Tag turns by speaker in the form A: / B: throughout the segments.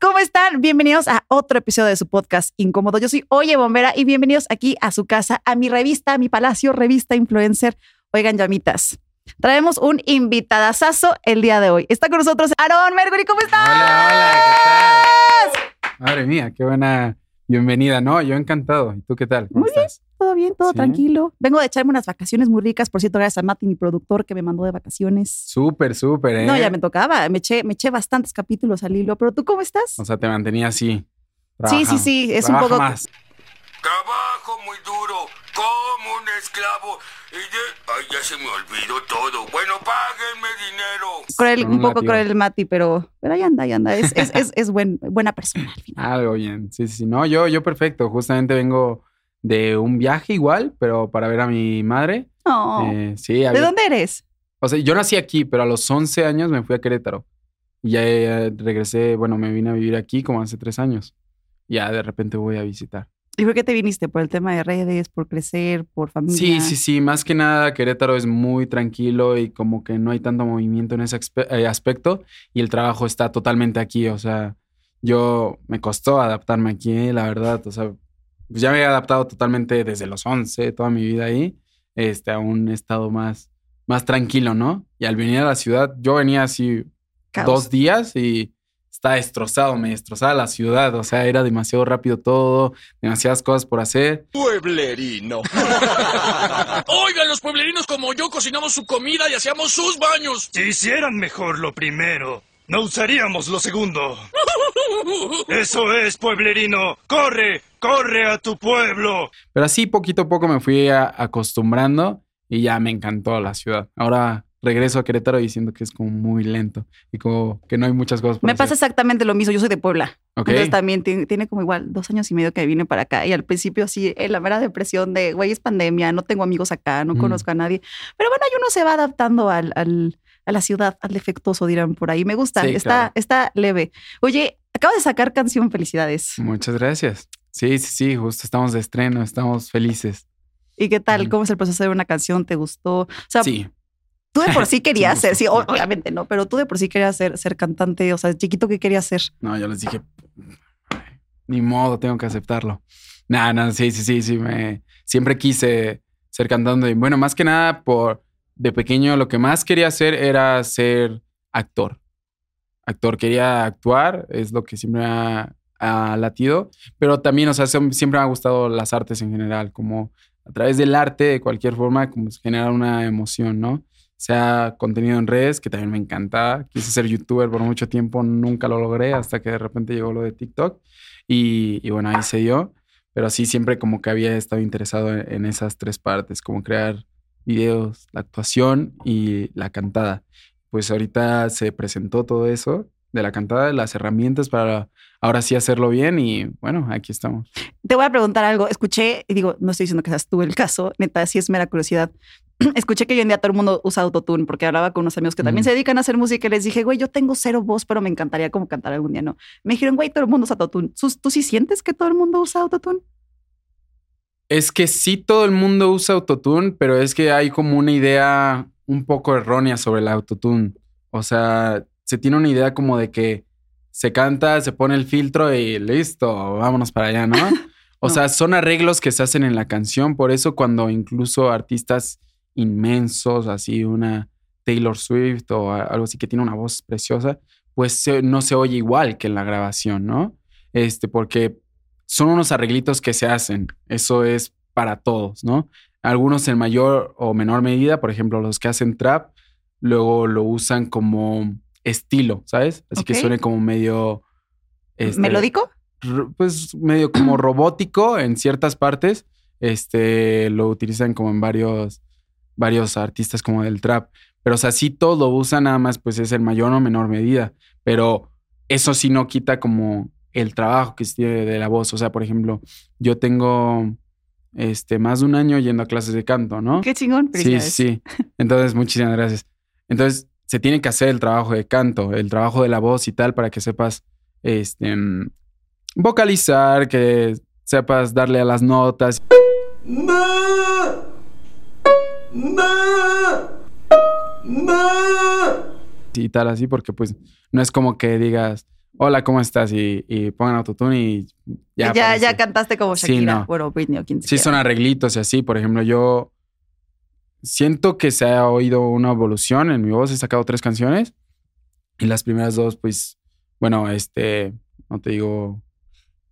A: ¿cómo están? Bienvenidos a otro episodio de su podcast Incómodo. Yo soy Oye Bombera y bienvenidos aquí a su casa, a mi revista, a mi palacio, revista influencer. Oigan, llamitas. Traemos un invitadazazo el día de hoy. Está con nosotros Aaron Mercury, ¿cómo estás?
B: Hola, hola, ¿qué tal? Madre mía, qué buena bienvenida, ¿no? Yo encantado. ¿Y tú qué tal? ¿Cómo
A: Muy
B: estás?
A: Todo bien, todo
B: Sí.
A: tranquilo. Vengo de echarme unas vacaciones muy ricas. Por cierto, gracias a Mati, mi productor, que me mandó de vacaciones.
B: Súper, súper, ¿eh?
A: No, ya me tocaba. Me eché, me eché bastantes capítulos al hilo. Pero tú, ¿cómo estás?
B: O sea, te mantenía así.
A: Sí, sí, sí, es un poco-
B: más.
C: Trabajo muy duro, como un esclavo. Y de... Ay, ya se me olvidó todo. Bueno, páguenme dinero.
A: Cruel, un
B: un
A: poco cruel el Mati, pero, pero ahí anda, ahí anda. Es, es, es, es buen, buena persona al final.
B: Algo bien. Sí, sí, sí. No, yo, yo perfecto. Justamente vengo de un viaje igual, pero para ver a mi madre.
A: No.
B: Eh, sí,
A: ¿De
B: había-
A: dónde eres?
B: O sea, yo nací aquí, pero a los 11 años me fui a Querétaro. Y ya eh, regresé, bueno, me vine a vivir aquí como hace tres años. Ya de repente voy a visitar.
A: ¿Y por qué te viniste? ¿Por el tema de redes? ¿Por crecer? ¿Por familia?
B: Sí, sí, sí. Más que nada, Querétaro es muy tranquilo y como que no hay tanto movimiento en ese eh, aspecto. Y el trabajo está totalmente aquí. O sea, yo me costó adaptarme aquí, la verdad. O sea, pues ya me he adaptado totalmente desde los 11, toda mi vida ahí, este, a un estado más, más tranquilo, ¿no? Y al venir a la ciudad, yo venía así
A: Caos.
B: dos días y está destrozado, me destrozaba la ciudad. O sea, era demasiado rápido todo, demasiadas cosas por hacer.
C: Pueblerino.
D: Oigan, los pueblerinos como yo cocinamos su comida y hacíamos sus baños.
E: Si hicieran mejor lo primero, no usaríamos lo segundo. Eso es, pueblerino. Corre, corre a tu pueblo.
B: Pero así poquito a poco me fui a- acostumbrando y ya me encantó la ciudad. Ahora regreso a Querétaro diciendo que es como muy lento y como que no hay muchas cosas por
A: Me pasa exactamente lo mismo. Yo soy de Puebla.
B: Ok.
A: Entonces también tiene, tiene como igual dos años y medio que vine para acá. Y al principio así, en la mera depresión de, güey, es pandemia, no tengo amigos acá, no
B: Mm.
A: conozco a nadie. Pero bueno, ahí uno se va adaptando al, al- a la ciudad, al defectuoso, dirán por ahí. Me gusta,
B: Sí,
A: está,
B: claro.
A: está leve. Oye, acabo de sacar canción Felicidades.
B: Muchas gracias. Sí, sí, sí, justo estamos de estreno, estamos felices.
A: ¿Y qué tal? ¿Cómo es el proceso de una canción? ¿Te gustó? O sea,
B: Sí,
A: tú de por sí querías ser, sí, obviamente no, pero tú de por sí querías ser, ser cantante. O sea, chiquito, ¿qué querías ser?
B: no, yo les dije, ni modo, tengo que aceptarlo. Nada, no, sí, sí, sí, sí, me siempre quise ser cantante. Y bueno, más que nada por de pequeño lo que más quería hacer era ser actor. Actor, quería actuar, es lo que siempre me ha, latido, pero también, o sea, siem- siempre me ha gustado las artes en general, como a través del arte, de cualquier forma, como generar una emoción, ¿no? Sea contenido en redes, que también me encanta. Quise ser youtuber por mucho tiempo, nunca lo logré hasta que de repente llegó lo de TikTok. Y, y bueno, ahí se dio. Pero sí, siempre como que había estado interesado en, en esas tres partes, como crear videos, la actuación y la cantada. Pues ahorita se presentó todo eso de la cantada, las herramientas para ahora sí hacerlo bien y bueno, aquí estamos.
A: Te voy a preguntar algo. Escuché, y digo, no estoy diciendo que seas tú el caso, neta, sí es mera curiosidad. Escuché que hoy en día todo el mundo usa autotune porque hablaba con unos amigos que también
B: Mm.
A: se dedican a hacer música y les dije, güey, yo tengo cero voz, pero me encantaría como cantar algún día, ¿no? Me dijeron, güey, todo el mundo usa autotune. ¿Sus- ¿Tú sí sientes que todo el mundo usa autotune?
B: Es que sí todo el mundo usa autotune, pero es que hay como una idea un poco errónea sobre el autotune. O sea, se tiene una idea como de que se canta, se pone el filtro y listo, vámonos para allá, ¿no? O
A: No.
B: sea, son arreglos que se hacen en la canción, por eso cuando incluso artistas inmensos, así una Taylor Swift o algo así que tiene una voz preciosa, pues se- no se oye igual que en la grabación, ¿no? Este, porque son unos arreglitos que se hacen. Eso es para todos, ¿no? Algunos en mayor o menor medida, por ejemplo, los que hacen trap, luego lo usan como estilo, ¿sabes? Así que suene como medio... este,
A: ¿Melódico?
B: Pues medio como robótico en ciertas partes. Este, lo utilizan como en varios, varios artistas como del trap. Pero o sea, sí todos lo usan, nada más pues es en mayor o menor medida. Pero eso sí no quita como el trabajo que se tiene de la voz. O sea, por ejemplo, yo tengo este, más de un año yendo a clases de canto, ¿no?
A: Qué chingón.
B: Sí, sí. Entonces, muchísimas gracias. Entonces, se tiene que hacer el trabajo de canto, el trabajo de la voz y tal, para que sepas este, vocalizar, que sepas darle a las notas. Y tal así, porque pues no es como que digas, hola, ¿cómo estás? Y, y pongan autotune y ya.
A: Ya, cantaste como
B: Sí,
A: Shakira.
B: no.
A: Bueno, Britney o quien
B: Sí,
A: quiera.
B: son arreglitos y así. Por ejemplo, yo siento que se ha oído una evolución en mi voz. He sacado tres canciones y las primeras dos, pues, bueno, este, no te digo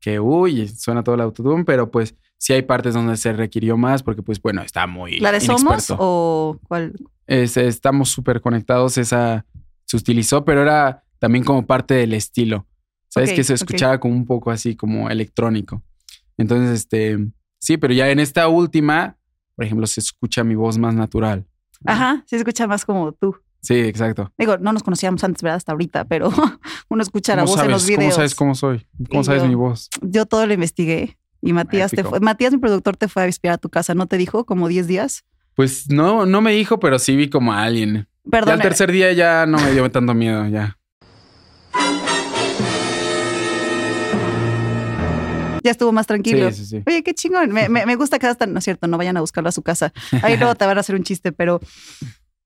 B: que uy, suena todo el autotune, pero pues sí hay partes donde se requirió más porque, pues, bueno, está muy.
A: ¿La de Somos o cuál?
B: Es- estamos súper conectados. Esa se utilizó, pero era también como parte del estilo. Sabes
A: Ok,
B: que se escuchaba como un poco así como electrónico. Entonces, este, sí, pero ya en esta última, por ejemplo, se escucha mi voz más natural.
A: Ajá, se escucha más como tú.
B: Sí, exacto.
A: Digo, no nos conocíamos antes, ¿verdad? Hasta ahorita, pero uno escucha la
B: ¿Cómo
A: voz en
B: sabes,
A: los videos.
B: ¿Cómo sabes cómo soy? ¿Cómo
A: Y
B: sabes
A: yo-
B: mi voz?
A: Yo todo lo investigué. Y Matías te fue, Matías, mi productor, te fue a espiar a tu casa, ¿no te dijo? Como 10 días.
B: Pues no, no me dijo, pero sí vi como a alguien.
A: Perdón.
B: Al tercer día ya no me dio tanto miedo, ya.
A: Ya estuvo más tranquilo.
B: Sí, sí, sí.
A: Oye, qué chingón. Me, me- me gusta que hasta, no es cierto, no vayan a buscarlo a su casa. Ahí luego te van a hacer un chiste, pero.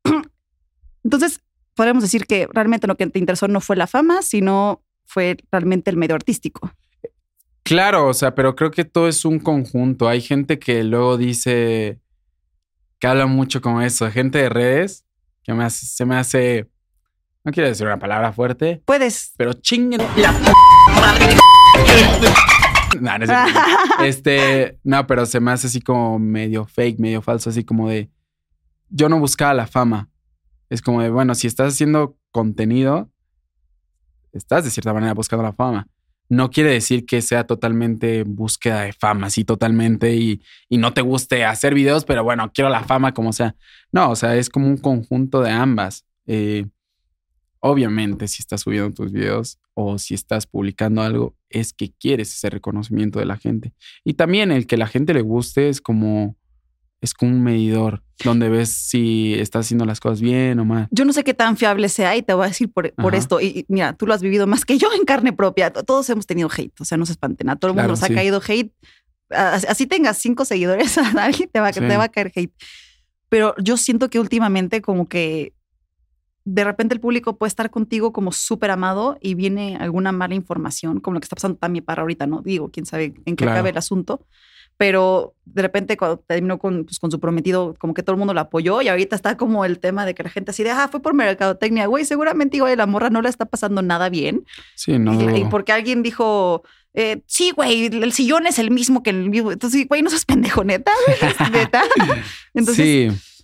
A: Entonces, podemos decir que realmente lo que te interesó no fue la fama, sino fue realmente el medio artístico.
B: Claro, o sea, pero creo que todo es un conjunto. Hay gente que luego dice que habla mucho como eso, gente de redes que me hace- se me hace, no quiero decir una palabra fuerte,
A: Puedes.
B: pero chinguen la No, no es. Este, no, pero se me hace así como medio fake, medio falso, así como de yo no buscaba la fama. Es como de, bueno, si estás haciendo contenido, estás de cierta manera buscando la fama. No quiere decir que sea totalmente búsqueda de fama, así totalmente, y, y no te guste hacer videos, pero bueno, quiero la fama como sea. No, o sea, es como un conjunto de ambas. Eh, obviamente, si estás subiendo tus videos o si estás publicando algo, es que quieres ese reconocimiento de la gente. Y también el que la gente le guste es como, es como un medidor donde ves si estás haciendo las cosas bien o mal.
A: Yo no sé qué tan fiable sea y te voy a decir por, por esto. Y, y mira, tú lo has vivido más que yo en carne propia. Todos hemos tenido hate, o sea, no se espanten. A todo el mundo
B: Claro,
A: nos ha caído hate. Así, así tengas cinco seguidores, a alguien te va,
B: Sí.
A: te va a caer hate. Pero yo siento que últimamente como que de repente el público puede estar contigo como súper amado y viene alguna mala información, como lo que está pasando también para ahorita, ¿no? Digo, quién sabe en qué
B: Claro.
A: acabe el asunto. Pero de repente cuando terminó con, pues, con su prometido, como que todo el mundo lo apoyó y ahorita está como el tema de que la gente así de, ah, fue por mercadotecnia, güey, seguramente igual la morra no le está pasando nada bien.
B: Sí, no.
A: y, porque alguien dijo, eh, sí, güey, el sillón es el mismo que el mismo. Entonces, güey, no seas pendejo, neta, neta. Entonces,
B: sí.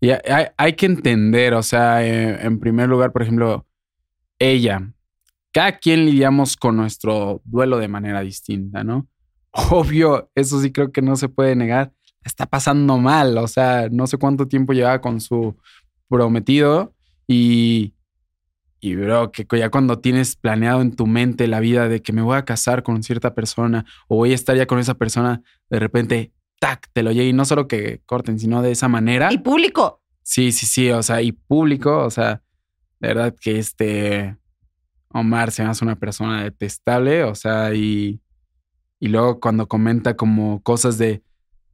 B: Y hay, hay- que entender, o sea, eh, en primer lugar, por ejemplo, ella. Cada quien lidiamos con nuestro duelo de manera distinta, ¿no? Obvio, eso sí creo que no se puede negar. Está pasando mal, o sea, no sé cuánto tiempo llevaba con su prometido y, y bro, que ya cuando tienes planeado en tu mente la vida de que me voy a casar con cierta persona o voy a estar ya con esa persona, de repente, tac, te lo llega y no solo que corten, sino de esa manera.
A: y público.
B: Sí, sí, sí, o sea, y público, o sea, de verdad que este Omar se me hace una persona detestable, o sea, y, y luego cuando comenta como cosas de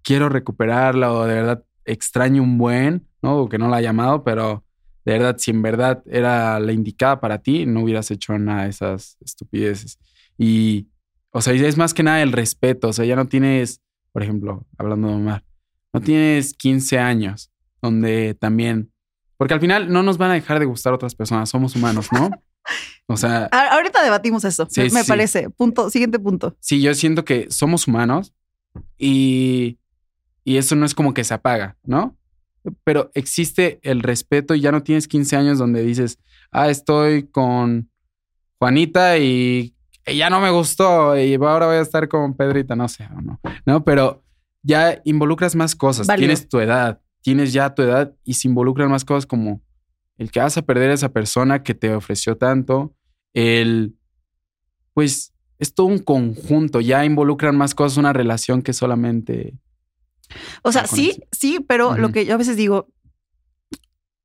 B: quiero recuperarla o de verdad extraño un buen, ¿no? O que no la ha llamado, pero de verdad, si en verdad era la indicada para ti, no hubieras hecho nada de esas estupideces. Y, o sea, es más que nada el respeto, o sea, ya no tienes, por ejemplo, hablando de Omar, no tienes 15 años donde también, porque al final no nos van a dejar de gustar otras personas, somos humanos, ¿no? O sea,
A: A- ahorita debatimos eso,
B: Sí,
A: me,
B: sí.
A: parece. Punto, siguiente punto.
B: sí, yo siento que somos humanos y, y eso no es como que se apaga, ¿no? Pero existe el respeto y ya no tienes 15 años donde dices, ah, estoy con Juanita y y ya no me gustó y ahora voy a estar con Pedrita, no sé, no, no, pero ya involucras más cosas, tienes tu edad, tienes ya tu edad y se involucran más cosas como el que vas a perder a esa persona que te ofreció tanto, el, pues es todo un conjunto, ya involucran más cosas una relación que solamente...
A: O sea,
B: con
A: sí,
B: eso.
A: sí, pero lo que yo a veces digo,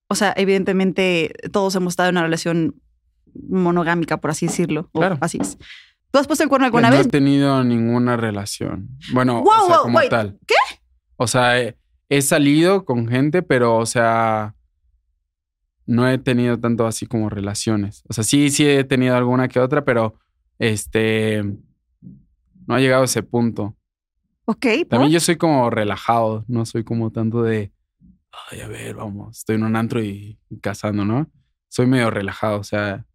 A: o sea, evidentemente todos hemos estado en una relación monogámica, por así decirlo. o
B: Claro.
A: así es. ¿Tú has puesto el cuerno alguna
B: no
A: vez?
B: he tenido ninguna relación. Bueno,
A: Wow,
B: o sea,
A: wow,
B: como
A: wait,
B: tal.
A: ¿qué?
B: O sea, he, he salido con gente, pero, o sea, no he tenido tanto así como relaciones. O sea, sí, sí he tenido alguna que otra, pero este, no ha llegado a ese punto.
A: Ok. ¿por?
B: También yo soy como relajado, no soy como tanto de, ay, a ver, vamos, estoy en un antro y, y cazando, ¿no? Soy medio relajado, o sea,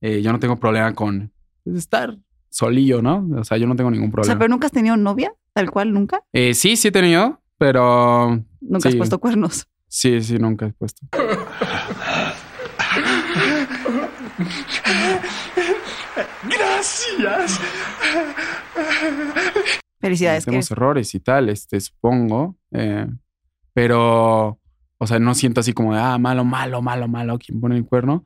B: eh, yo no tengo problema con estar solillo, ¿no? O sea, yo no tengo ningún
A: O sea,
B: problema.
A: pero nunca has tenido novia, tal cual, nunca.
B: Eh, sí, sí he tenido, pero
A: Nunca has puesto cuernos.
B: sí, sí, nunca he puesto.
E: Gracias.
A: Felicidades. que
B: Tenemos errores y tal, este, supongo. eh, pero, o sea, no siento así como de, ah, malo, malo, malo, malo, quien pone el cuerno.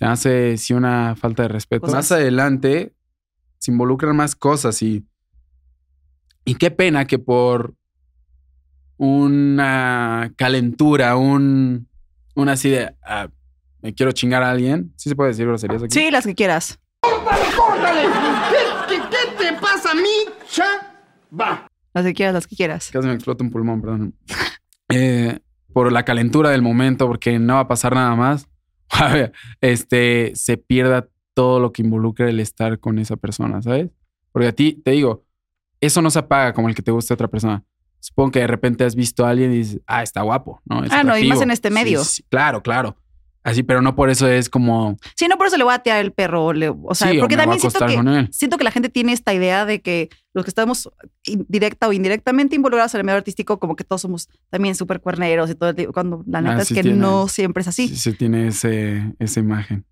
B: Se hace sí una falta de respeto.
A: Cosas.
B: Más adelante se involucran más cosas y, y qué pena que por una calentura, un, un así de, ah, me quiero chingar a alguien. Sí se puede decir groserías aquí.
A: Sí, las que quieras.
F: ¿Qué, qué te pasa, Micha? Va.
A: Las que quieras, las que quieras.
B: Casi me explota un pulmón, perdón. Eh, por la calentura del momento, porque no va a pasar nada más. Este, se pierda todo lo que involucra el estar con esa persona, ¿sabes? Porque a ti, te digo, eso no se apaga como el que te guste a otra persona. Supongo que de repente has visto a alguien y dices, ah, está guapo, ¿no? Es
A: Ah, no, y más en este
B: Sí,
A: medio.
B: sí, claro, claro. Así, pero no por eso es como,
A: Sí, no por eso le voy a tirar el perro. o le- o sea,
B: sí, o
A: porque
B: me voy a
A: también siento que, siento que la gente tiene esta idea de que los que estamos directa o indirectamente involucrados en el medio artístico, como que todos somos también súper cuerneros y todo el tiempo, cuando la neta
B: Ah,
A: es
B: sí
A: que
B: tiene.
A: no siempre es así.
B: Sí, sí tiene ese, esa imagen.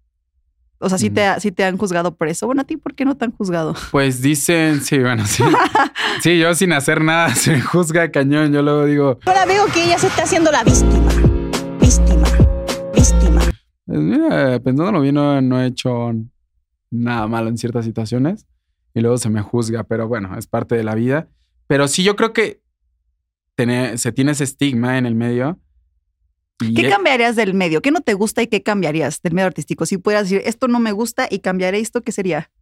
A: O sea, sí
B: Mm.
A: te, ha- sí te han juzgado por eso. Bueno, a ti, ¿por qué no te han juzgado?
B: Pues dicen, sí, bueno, sí. Sí, yo sin hacer nada se me juzga cañón. Yo luego digo,
G: Ahora veo que ella se está haciendo la. Víctima.
B: Pues mira, pensándolo bien, no, no he hecho nada malo en ciertas situaciones y luego se me juzga, pero bueno, es parte de la vida. Pero sí, yo creo que se tiene ese estigma en el medio.
A: ¿Qué cambiarías del medio? ¿Qué no te gusta y qué cambiarías del medio artístico? Si pudieras decir, esto no me gusta y cambiaré esto, ¿qué sería?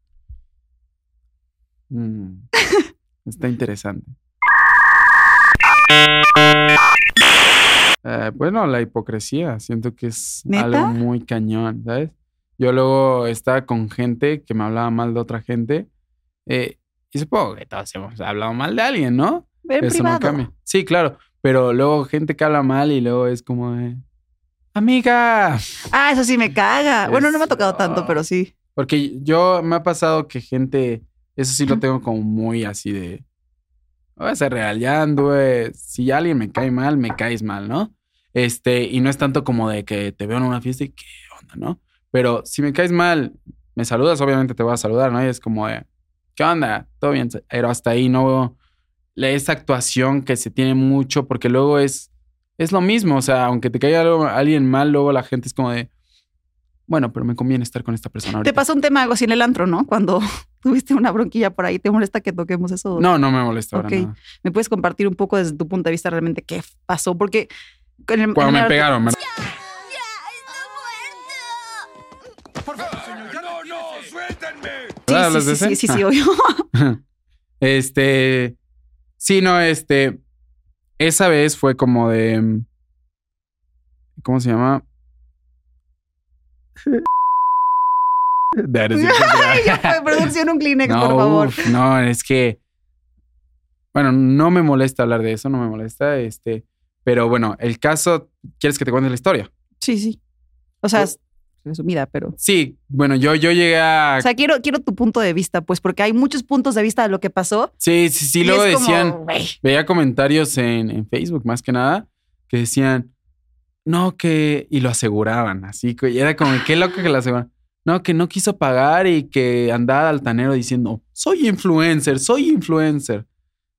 B: Mm, está interesante. Eh, bueno, la hipocresía, siento que es
A: ¿Neta?
B: algo muy cañón, ¿sabes? Yo luego estaba con gente que me hablaba mal de otra gente eh, y supongo que todos hemos hablado mal de alguien, ¿no?
A: En
B: Eso
A: privado.
B: no cambia. Sí, claro, pero luego gente que habla mal y luego es como de, amiga,
A: Ah, eso sí me caga. Bueno, no me ha tocado tanto, pero sí.
B: Porque yo me ha pasado que gente, eso sí lo tengo como muy así de. Voy a ser real, ya anduve. Si alguien me cae mal, me caes mal, ¿no? Este, y no es tanto como de que te veo en una fiesta y qué onda, ¿no? Pero si me caes mal, me saludas, obviamente te voy a saludar, ¿no? Y es como de, ¿qué onda? Todo bien. Pero hasta ahí no. Esa actuación que se tiene mucho, porque luego es. Es lo mismo, o sea, aunque te caiga algo- alguien mal, luego la gente es como de. Bueno, pero me conviene estar con esta persona.
A: Te
B: ahorita".
A: pasó un tema algo así en el antro, ¿no? Cuando tuviste una bronquilla por ahí, ¿te molesta que toquemos eso?
B: No, no me molesta ahora
A: Ok.
B: nada.
A: ¿Me puedes compartir un poco desde tu punto de vista realmente qué pasó? Porque en el-
B: Cuando
A: en
B: me
A: el-
B: pegaron, ¿verdad?
C: No, no, suéltenme.
A: Sí, sí,
B: ¿Hablas de
A: sí, sí,
B: ese?
A: sí, sí, obvio.
B: Este. Sí, no, este. Esa vez fue como de. ¿Cómo se llama?
A: Ya fue, producción un Kleenex,
B: no,
A: por favor.
B: uf, no, es que. Bueno, no me molesta hablar de eso, no me molesta. Este. Pero bueno, el caso. ¿Quieres que te cuente la historia?
A: Sí, sí. O sea, es resumida, pero.
B: Sí, bueno, yo, yo llegué a.
A: O sea, quiero, quiero tu punto de vista, pues, porque hay muchos puntos de vista de lo que pasó.
B: sí, sí, sí, luego
A: como,
B: decían. veía comentarios en, en Facebook más que nada que decían, no, que, y lo aseguraban, así, y era como, qué loco que lo aseguraban. No, que no quiso pagar y que andaba altanero diciendo, soy influencer, soy influencer.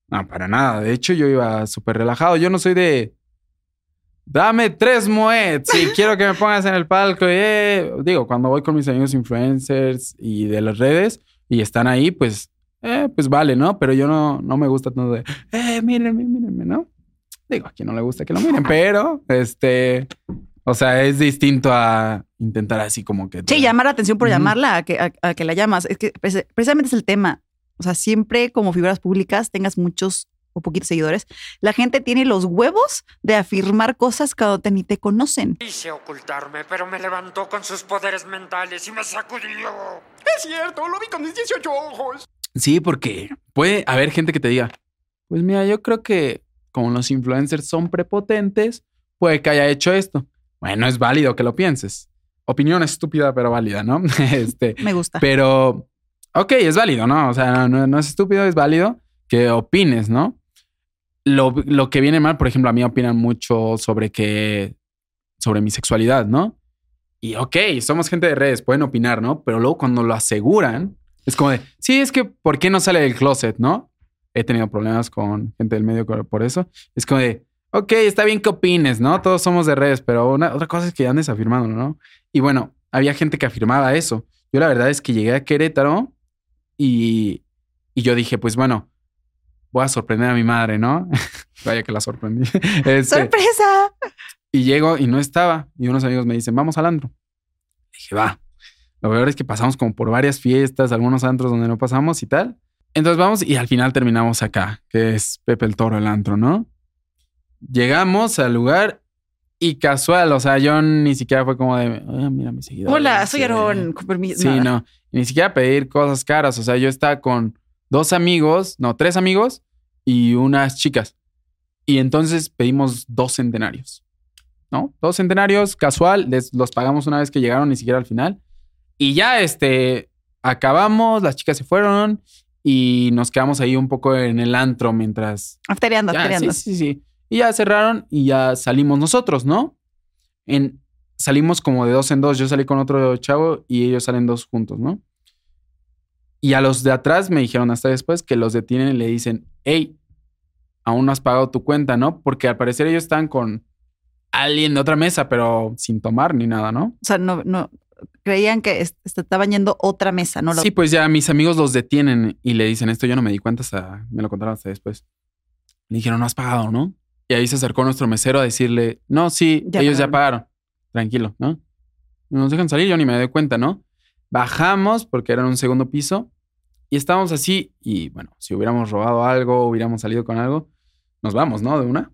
B: No, para nada. De hecho, yo iba súper relajado. Yo no soy de, dame tres moeds y quiero que me pongas en el palco. eh". Digo, cuando voy con mis amigos influencers y de las redes y están ahí, pues, eh, pues vale, ¿no? Pero yo no, no me gusta tanto de, eh, mírenme, mírenme, ¿no? Digo, a quien no le gusta que lo miren, pero, este, o sea, es distinto a intentar así como que...
A: Sí, llamar la atención por llamarla a que, a, a que la llamas. Es que precisamente es el tema. O sea, siempre como figuras públicas tengas muchos o poquitos seguidores, la gente tiene los huevos de afirmar cosas cuando te, ni te conocen.
H: Quise ocultarme, pero me levantó con sus poderes mentales y me sacudió.
F: Es cierto, lo vi con mis 18 ojos.
B: Sí, porque puede haber gente que te diga, pues mira, yo creo que como los influencers son prepotentes, puede que haya hecho esto. Bueno, es válido que lo pienses. Opinión estúpida, pero válida, ¿no? este,
A: Me gusta.
B: pero, ok, es válido, ¿no? O sea, no, no es estúpido, es válido que opines, ¿no? Lo, lo que viene mal, por ejemplo, a mí opinan mucho sobre que, sobre mi sexualidad, ¿no? Y ok, somos gente de redes, pueden opinar, ¿no? Pero luego cuando lo aseguran, es como de, sí, es que, ¿por qué no sale del closet, no? He tenido problemas con gente del medio por eso. Es como de, ok, está bien que opines, ¿no? Todos somos de redes, pero una, otra cosa es que andes afirmando, ¿no? Y bueno, había gente que afirmaba eso. Yo la verdad es que llegué a Querétaro y, y yo dije, pues bueno, voy a sorprender a mi madre, ¿no? Vaya que la sorprendí. Este,
A: ¡Sorpresa!
B: y llego y no estaba. Y unos amigos me dicen, vamos al antro. dije, va. Lo peor es que pasamos como por varias fiestas, algunos antros donde no pasamos y tal. Entonces vamos y al final terminamos acá, que es Pepe el Toro, el antro, ¿no? Llegamos al lugar y casual, o sea, yo ni siquiera fue como de, "Ah, mira mi seguidor.
A: Hola, soy Aaron. Con permiso.
B: Sí,
A: Nada.
B: no. Ni siquiera pedir cosas caras. O sea, yo estaba con dos amigos, no, tres amigos y unas chicas. Y entonces pedimos dos centenarios. ¿No? Dos centenarios, casual, les- los pagamos una vez que llegaron, ni siquiera al final. Y ya, este, acabamos, las chicas se fueron y nos quedamos ahí un poco en el antro mientras
A: Aftereando,
B: ya,
A: aftereando.
B: Sí, sí, sí. Y ya cerraron y ya salimos nosotros, ¿no? En, salimos como de dos en dos. Yo salí con otro chavo y ellos salen dos juntos, ¿no? Y a los de atrás me dijeron hasta después que los detienen y le dicen, hey, aún no has pagado tu cuenta, ¿no? Porque al parecer ellos están con alguien de otra mesa, pero sin tomar ni nada, ¿no?
A: O sea, no, no. Creían que est- est- estaban yendo otra mesa, ¿no?
B: Sí, pues ya mis amigos los detienen y le dicen esto. Yo no me di cuenta hasta, me lo contaron hasta después. Le dijeron, no has pagado, ¿no? Y ahí se acercó nuestro mesero a decirle, no, sí,
A: Ya
B: ellos ya pagaron. Tranquilo, ¿no? Nos dejan salir, yo ni me doy cuenta, ¿no? Bajamos porque era en un segundo piso y estábamos así y bueno, si hubiéramos robado algo, hubiéramos salido con algo, nos vamos, ¿no? De una.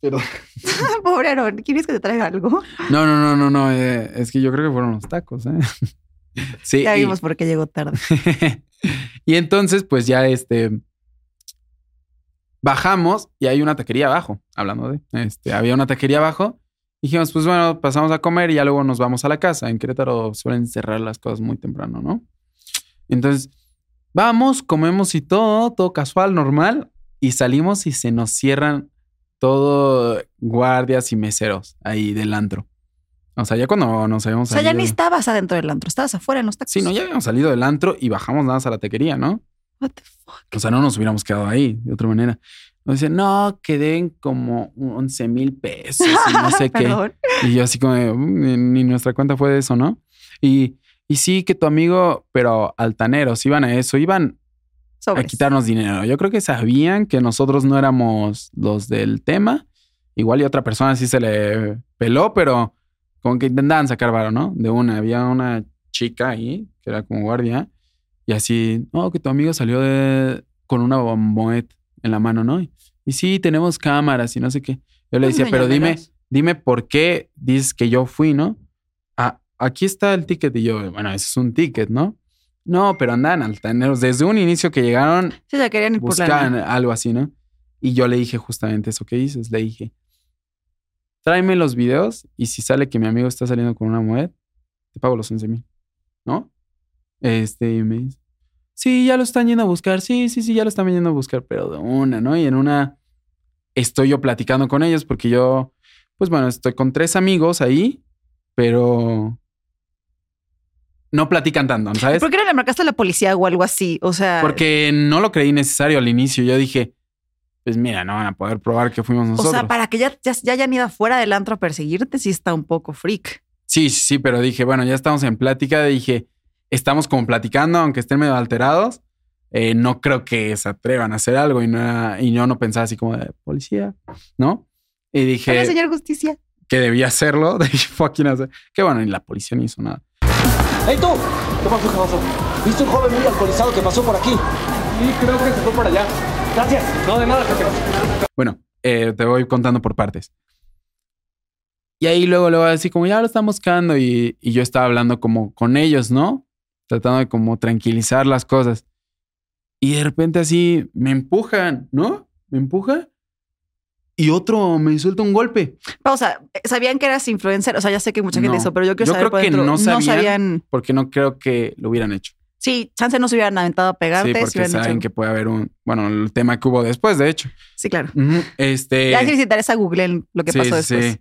B: Pero
A: Pobre Aaron, ¿quieres que te traiga algo?
B: no, no, no, no, no, eh, es que yo creo que fueron los tacos, ¿eh? sí.
A: Ya
B: y-
A: vimos por qué llegó tarde.
B: y entonces, pues ya este. Bajamos y hay una taquería abajo, hablando de. Este, había una taquería abajo. Dijimos, pues bueno, pasamos a comer y ya luego nos vamos a la casa. En Querétaro suelen cerrar las cosas muy temprano, ¿no? Entonces, vamos, comemos y todo, todo casual, normal. Y salimos y se nos cierran todo guardias y meseros ahí del antro. O sea, ya cuando nos habíamos
A: O sea, ya
B: salido-
A: ni estabas adentro del antro, estabas afuera en los tacos.
B: Sí, no, ya habíamos salido del antro y bajamos nada más a la taquería, ¿no?
A: What the fuck?
B: O sea, no nos hubiéramos quedado ahí de otra manera. Nos dicen, no, que den como 11 mil pesos y no sé qué. Y yo así como, "Mm, ni, nuestra cuenta fue de eso, ¿no? Y, y sí, que tu amigo, pero altaneros, iban a eso, iban a quitarnos dinero. Yo creo que sabían que nosotros no éramos los del tema. Igual y otra persona sí se le peló, pero como que intentaban sacar varo, ¿no? De una. Había una chica ahí, que era como guardia, y así, no, que tu amigo salió de, con una bomboet en la mano, ¿no? Y, y sí, tenemos cámaras y no sé qué. Yo le decía, pero dime, dime por qué dices que yo fui, ¿no? Ah, aquí está el ticket. Y yo, bueno, ese es un ticket, ¿no? No, pero andan altaneros. Desde un inicio que llegaron,
A: Sí, querían ir por la
B: buscaban algo así, ¿no? Y yo le dije justamente eso que dices. Le dije, tráeme los videos y si sale que mi amigo está saliendo con una moneda, te pago los 11 mil, ¿no? Este, y me dice, sí, ya lo están yendo a buscar. Sí, sí, sí, ya lo están yendo a buscar, pero de una, ¿no? Y en una estoy yo platicando con ellos porque yo, pues bueno, estoy con tres amigos ahí, pero no platican tanto, ¿sabes?
A: ¿Por qué no le marcaste a la policía o algo así? O sea,
B: Porque no lo creí necesario al inicio. Yo dije, pues mira, no van a poder probar que fuimos
A: o
B: nosotros.
A: sea, para que ya, ya, ya hayan ido afuera del antro a perseguirte, sí está un poco freak.
B: Sí, sí, pero dije, bueno, ya estamos en plática. Dije, estamos como platicando, aunque estén medio alterados. eh, no creo que se atrevan a hacer algo y, no era- y yo no pensaba así como de policía, ¿no? Y dije
A: Hola, señor Justicia.
B: que debía hacerlo. Dije, fucking hacer. Que bueno, y la policía no hizo nada.
I: ¡Hey tú! ¿Qué pasó, qué pasó? ¿Viste un joven muy alcoholizado que pasó por aquí?
B: Sí, creo que se fue por allá.
F: Gracias. No, de nada, jefe.
B: Bueno, eh, te voy contando por partes. Y ahí luego, luego, así como ya lo están buscando y, y yo estaba hablando como con ellos, ¿no? Tratando de como tranquilizar las cosas. Y de repente así me empujan, ¿no? Me empuja y otro me suelta un golpe.
A: Pausa. ¿Sabían que eras influencer? O sea, ya sé que mucha gente
B: No.
A: hizo, pero yo quiero
B: Yo
A: saber
B: creo
A: por
B: que no sabían.
A: sabían.
B: Porque no creo que lo hubieran hecho.
A: Sí, chance no se hubieran aventado a pegarte.
B: Sí, porque saben
A: hecho-
B: que puede haber un... Bueno, el tema que hubo después, de hecho.
A: Sí, claro.
B: Ujú, Este...
A: Ya si les interesa, googleen lo que
B: Sí,
A: pasó después.
B: sí.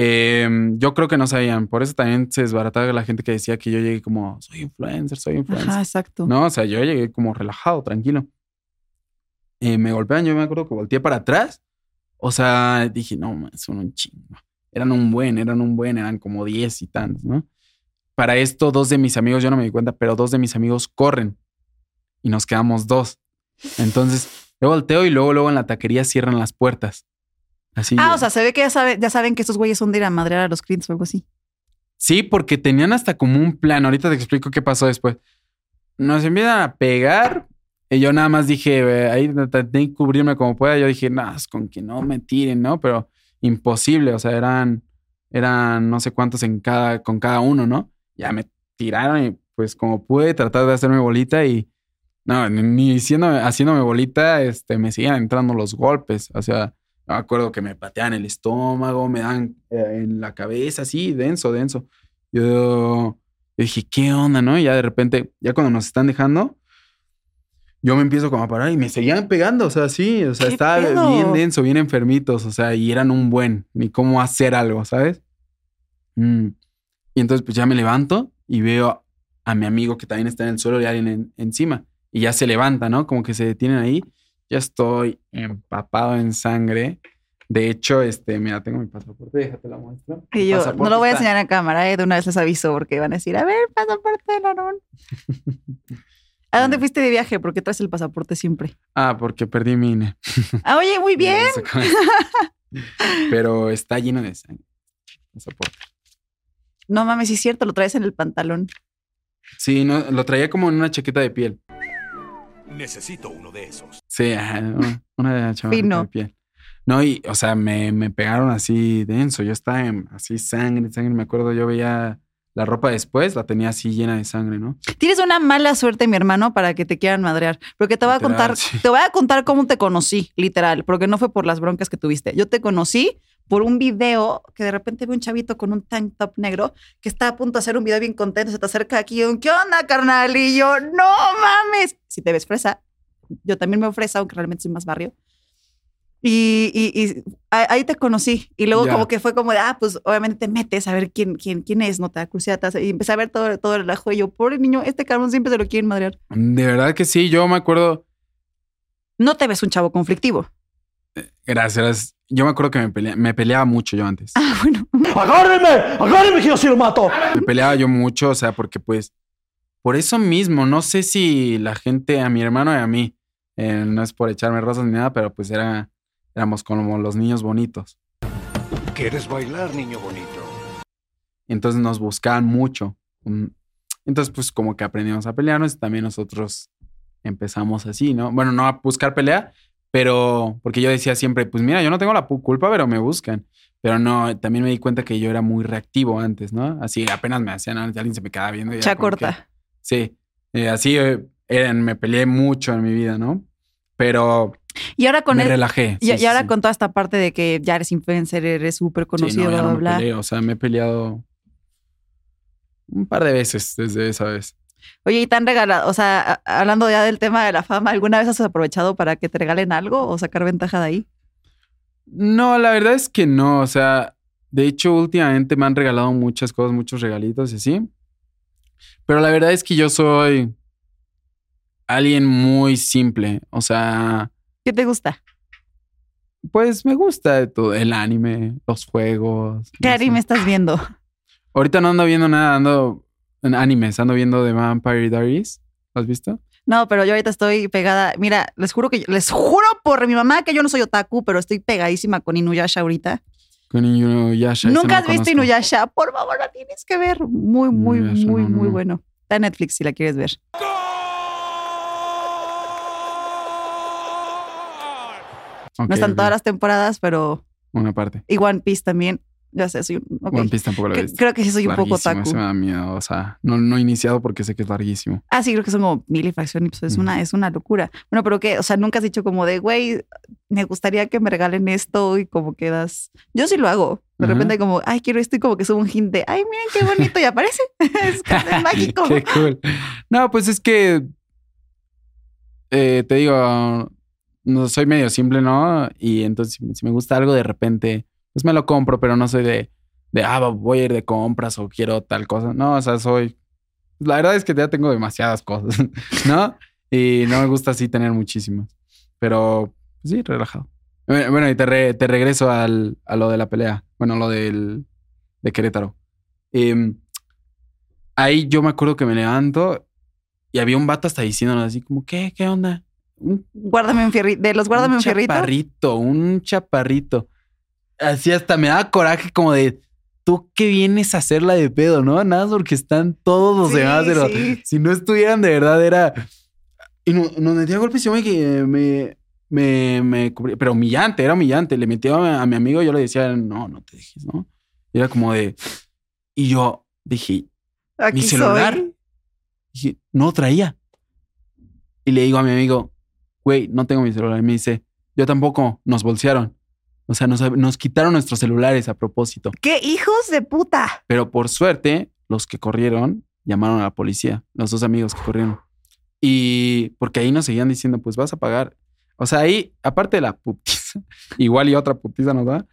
B: Eh, yo creo que no sabían. Por eso también se desbarataba la gente que decía que yo llegué como, soy influencer, soy influencer.
A: Ajá, exacto.
B: No, o sea, yo llegué como relajado, tranquilo. Eh, me golpean, yo me acuerdo que volteé para atrás. O sea, dije, no, son un chingo. Eran un buen, eran un buen, eran como 10 y tantos, ¿no? Para esto, dos de mis amigos, yo no me di cuenta, pero dos de mis amigos corren y nos quedamos dos. Entonces, yo volteo y luego, luego en la taquería cierran las puertas. Así.
A: Ah, o sea, se ve que ya, sabe- ya saben que estos güeyes son de ir a madrear a los clientes o algo así.
B: Sí, porque tenían hasta como un plan. Ahorita te explico qué pasó después. Nos empiezan a pegar. Y yo nada más dije, "Eh, ahí traté de cubrirme como pueda. Yo dije, no, es con que no me tiren, ¿no? Pero imposible. O sea, eran, eran no sé cuántos en cada, con cada uno, ¿no? Ya me tiraron y pues como pude tratar de hacerme bolita y no, ni- siendo, haciéndome bolita, este, me seguían entrando los golpes. O sea, me acuerdo que me pateaban el estómago, me dan eh, en la cabeza, así, denso, denso. Yo, dije, ¿qué onda, no? Y ya de repente, ya cuando nos están dejando, yo me empiezo como a parar y me seguían pegando, o sea, sí, o sea,
A: ¿Qué
B: estaba
A: pedo?
B: bien denso, bien enfermitos, o sea, y eran un buen, ni cómo hacer algo, ¿sabes? Mm. Y entonces, pues ya me levanto y veo a mi amigo que también está en el suelo y alguien en- encima. Y ya se levanta, ¿no? Como que se detienen ahí. Ya estoy empapado en sangre. De hecho, este, mira, tengo mi pasaporte, déjate la muestro.
A: Y yo no lo voy a
B: está-
A: enseñar a cámara, eh, de una vez les aviso porque van a decir, a ver, pasaporte de Larón. ¿A dónde fuiste de viaje? ¿Por qué traes el pasaporte siempre?
B: Ah, porque perdí mi INE.
A: Ah, oye, muy bien.
B: Pero está lleno de sangre. Pasaporte.
A: No mames, sí es cierto, lo traes en el pantalón.
B: Sí, no, lo traía como en una chaqueta de piel.
I: Necesito uno de esos.
B: Sí, una, una chamarra
A: Fino.
B: de piel. No, y, o sea, me, me pegaron así denso. Yo estaba en, así sangre, sangre. Me acuerdo, yo veía la ropa después, la tenía así llena de sangre, ¿no?
A: Tienes una mala suerte, mi hermano, para que te quieran madrear. Porque te voy a contar,
B: sí.
A: te voy a contar cómo te conocí, literal, porque no fue por las broncas que tuviste. Yo te conocí por un video que de repente ve un chavito con un tank top negro que está a punto de hacer un video bien contento, se te acerca aquí, y un, ¿qué onda, carnal? Y yo, no mames. Si te ves fresa, yo también me fresa, aunque realmente soy más barrio. Y, y- y ahí te conocí. Y luego
B: Ya.
A: como que fue como de, ah, pues obviamente te metes a ver quién, quién, quién es, no te da curiosidad. Y empecé a ver todo, todo el relajo. Y yo, pobre niño, este cabrón siempre se lo quieren madrear.
B: De verdad que sí, yo me acuerdo.
A: No te ves un chavo conflictivo.
B: Gracias, gracias. Yo me acuerdo que me, pelea- me peleaba mucho yo antes.
A: Ah, bueno.
F: ¡Agárrenme! ¡Agárrenme que yo sí lo mato!
B: Me peleaba yo mucho, o sea, porque pues, por eso mismo, no sé si la gente, a mi hermano y a mí, eh, no es por echarme rosas ni nada, pero pues era, éramos como los niños bonitos.
I: ¿Quieres bailar, niño bonito?
B: Entonces nos buscaban mucho. Mm, Entonces, pues como que aprendimos a pelearnos y también nosotros empezamos así, ¿no? Bueno, no a buscar pelea, pero porque yo decía siempre, pues mira, yo no tengo la culpa, pero me buscan. Pero no, también me di cuenta que yo era muy reactivo antes, ¿no? Así apenas me hacían algo, alguien se me quedaba viendo. y era
A: Cha
B: como que-
A: corta.
B: sí, eh, así eh, eran, me peleé mucho en mi vida, ¿no? Pero
A: Y ahora con
B: me
A: el-
B: relajé.
A: y,
B: sí,
A: y
B: sí,
A: ahora
B: sí.
A: con toda esta parte de que ya eres influencer, eres súper
B: Sí,
A: conocido,
B: no,
A: bla,
B: no
A: bla, bla.
B: peleo, o sea, me he peleado un par de veces desde esa vez.
A: Oye, y te han regalado, o sea, hablando ya del tema de la fama, ¿alguna vez has aprovechado para que te regalen algo o sacar ventaja de ahí?
B: No, la verdad es que no. O sea, de hecho, últimamente me han regalado muchas cosas, muchos regalitos y así. Pero la verdad es que yo soy alguien muy simple. O sea,
A: ¿Qué te gusta?
B: pues me gusta todo el anime, los juegos.
A: ¿Qué
B: no
A: anime
B: sé.
A: estás viendo?
B: Ahorita no ando viendo nada, ando en animes, ando viendo The Vampire Diaries. ¿Lo has visto?
A: No, pero yo ahorita estoy pegada. Mira, les juro que les juro por mi mamá que yo no soy otaku, pero estoy pegadísima con Inuyasha ahorita.
B: Con Inuyasha.
A: Nunca has visto
B: conozco.
A: Inuyasha, por favor, la tienes que ver. Muy, muy,
B: Inuyasha,
A: muy,
B: no,
A: muy
B: no.
A: bueno. Está en Netflix si la quieres ver. No están todas las temporadas, pero
B: Una parte.
A: y One Piece también. Ya sé, soy un. ok.
B: One Piece tampoco lo he visto.
A: Creo que sí soy un poco
B: ese me da miedo. O sea, no, no he iniciado porque sé que es larguísimo.
A: Ah, sí, creo que son como mil y fracción y pues es, una, es una locura. Bueno, pero que, o sea, nunca has dicho como de, güey, me gustaría que me regalen esto y como quedas. Yo sí lo hago. De
B: Ajá.
A: repente, como, ay, quiero esto y como que subo un hint de, ay, miren qué bonito y aparece. es, es mágico.
B: Qué cool. No, pues es que eh, te digo, no soy medio simple, ¿no? Y entonces si me- gusta algo de repente, pues me lo compro, pero no soy de, de ah, voy a ir de compras o quiero tal cosa. No, o sea, soy. La verdad es que ya tengo demasiadas cosas, ¿no? Y no me gusta así tener muchísimas. Pero pues sí, relajado. Bueno, y te, te regreso al, a lo de la pelea. Bueno, lo del de Querétaro. Em, ahí yo me acuerdo que me levanto y había un vato hasta diciéndonos así como, ¿qué? ¿Qué onda? Un,
A: Guárdame un fierrito. De los guárdame un, fierrito.
B: chaparrito, un chaparrito. Así hasta me daba coraje como de, ¿tú qué vienes a hacerla de pedo, no? Nada porque están todos los
A: Sí,
B: demás, pero
A: sí.
B: si no estuvieran de verdad era... Y no- nos metía a golpes y yo me, me, me, me cubrí- pero humillante, era humillante. Le metía a mi, a mi amigo y yo le decía, no, no te dejes, ¿no? Y era como de... Y yo dije,
A: Aquí
B: mi celular.
A: soy.
B: Dije, no traía. Y le digo a mi amigo, güey, no tengo mi celular. Y me dice, yo tampoco, nos bolsearon. O sea, nos, nos quitaron nuestros celulares a propósito.
A: ¡Qué hijos de puta!
B: Pero por suerte, los que corrieron llamaron a la policía, los dos amigos que corrieron. Y porque ahí nos seguían diciendo, pues vas a pagar. O sea, ahí, aparte de la putiza, igual y otra putiza nos da,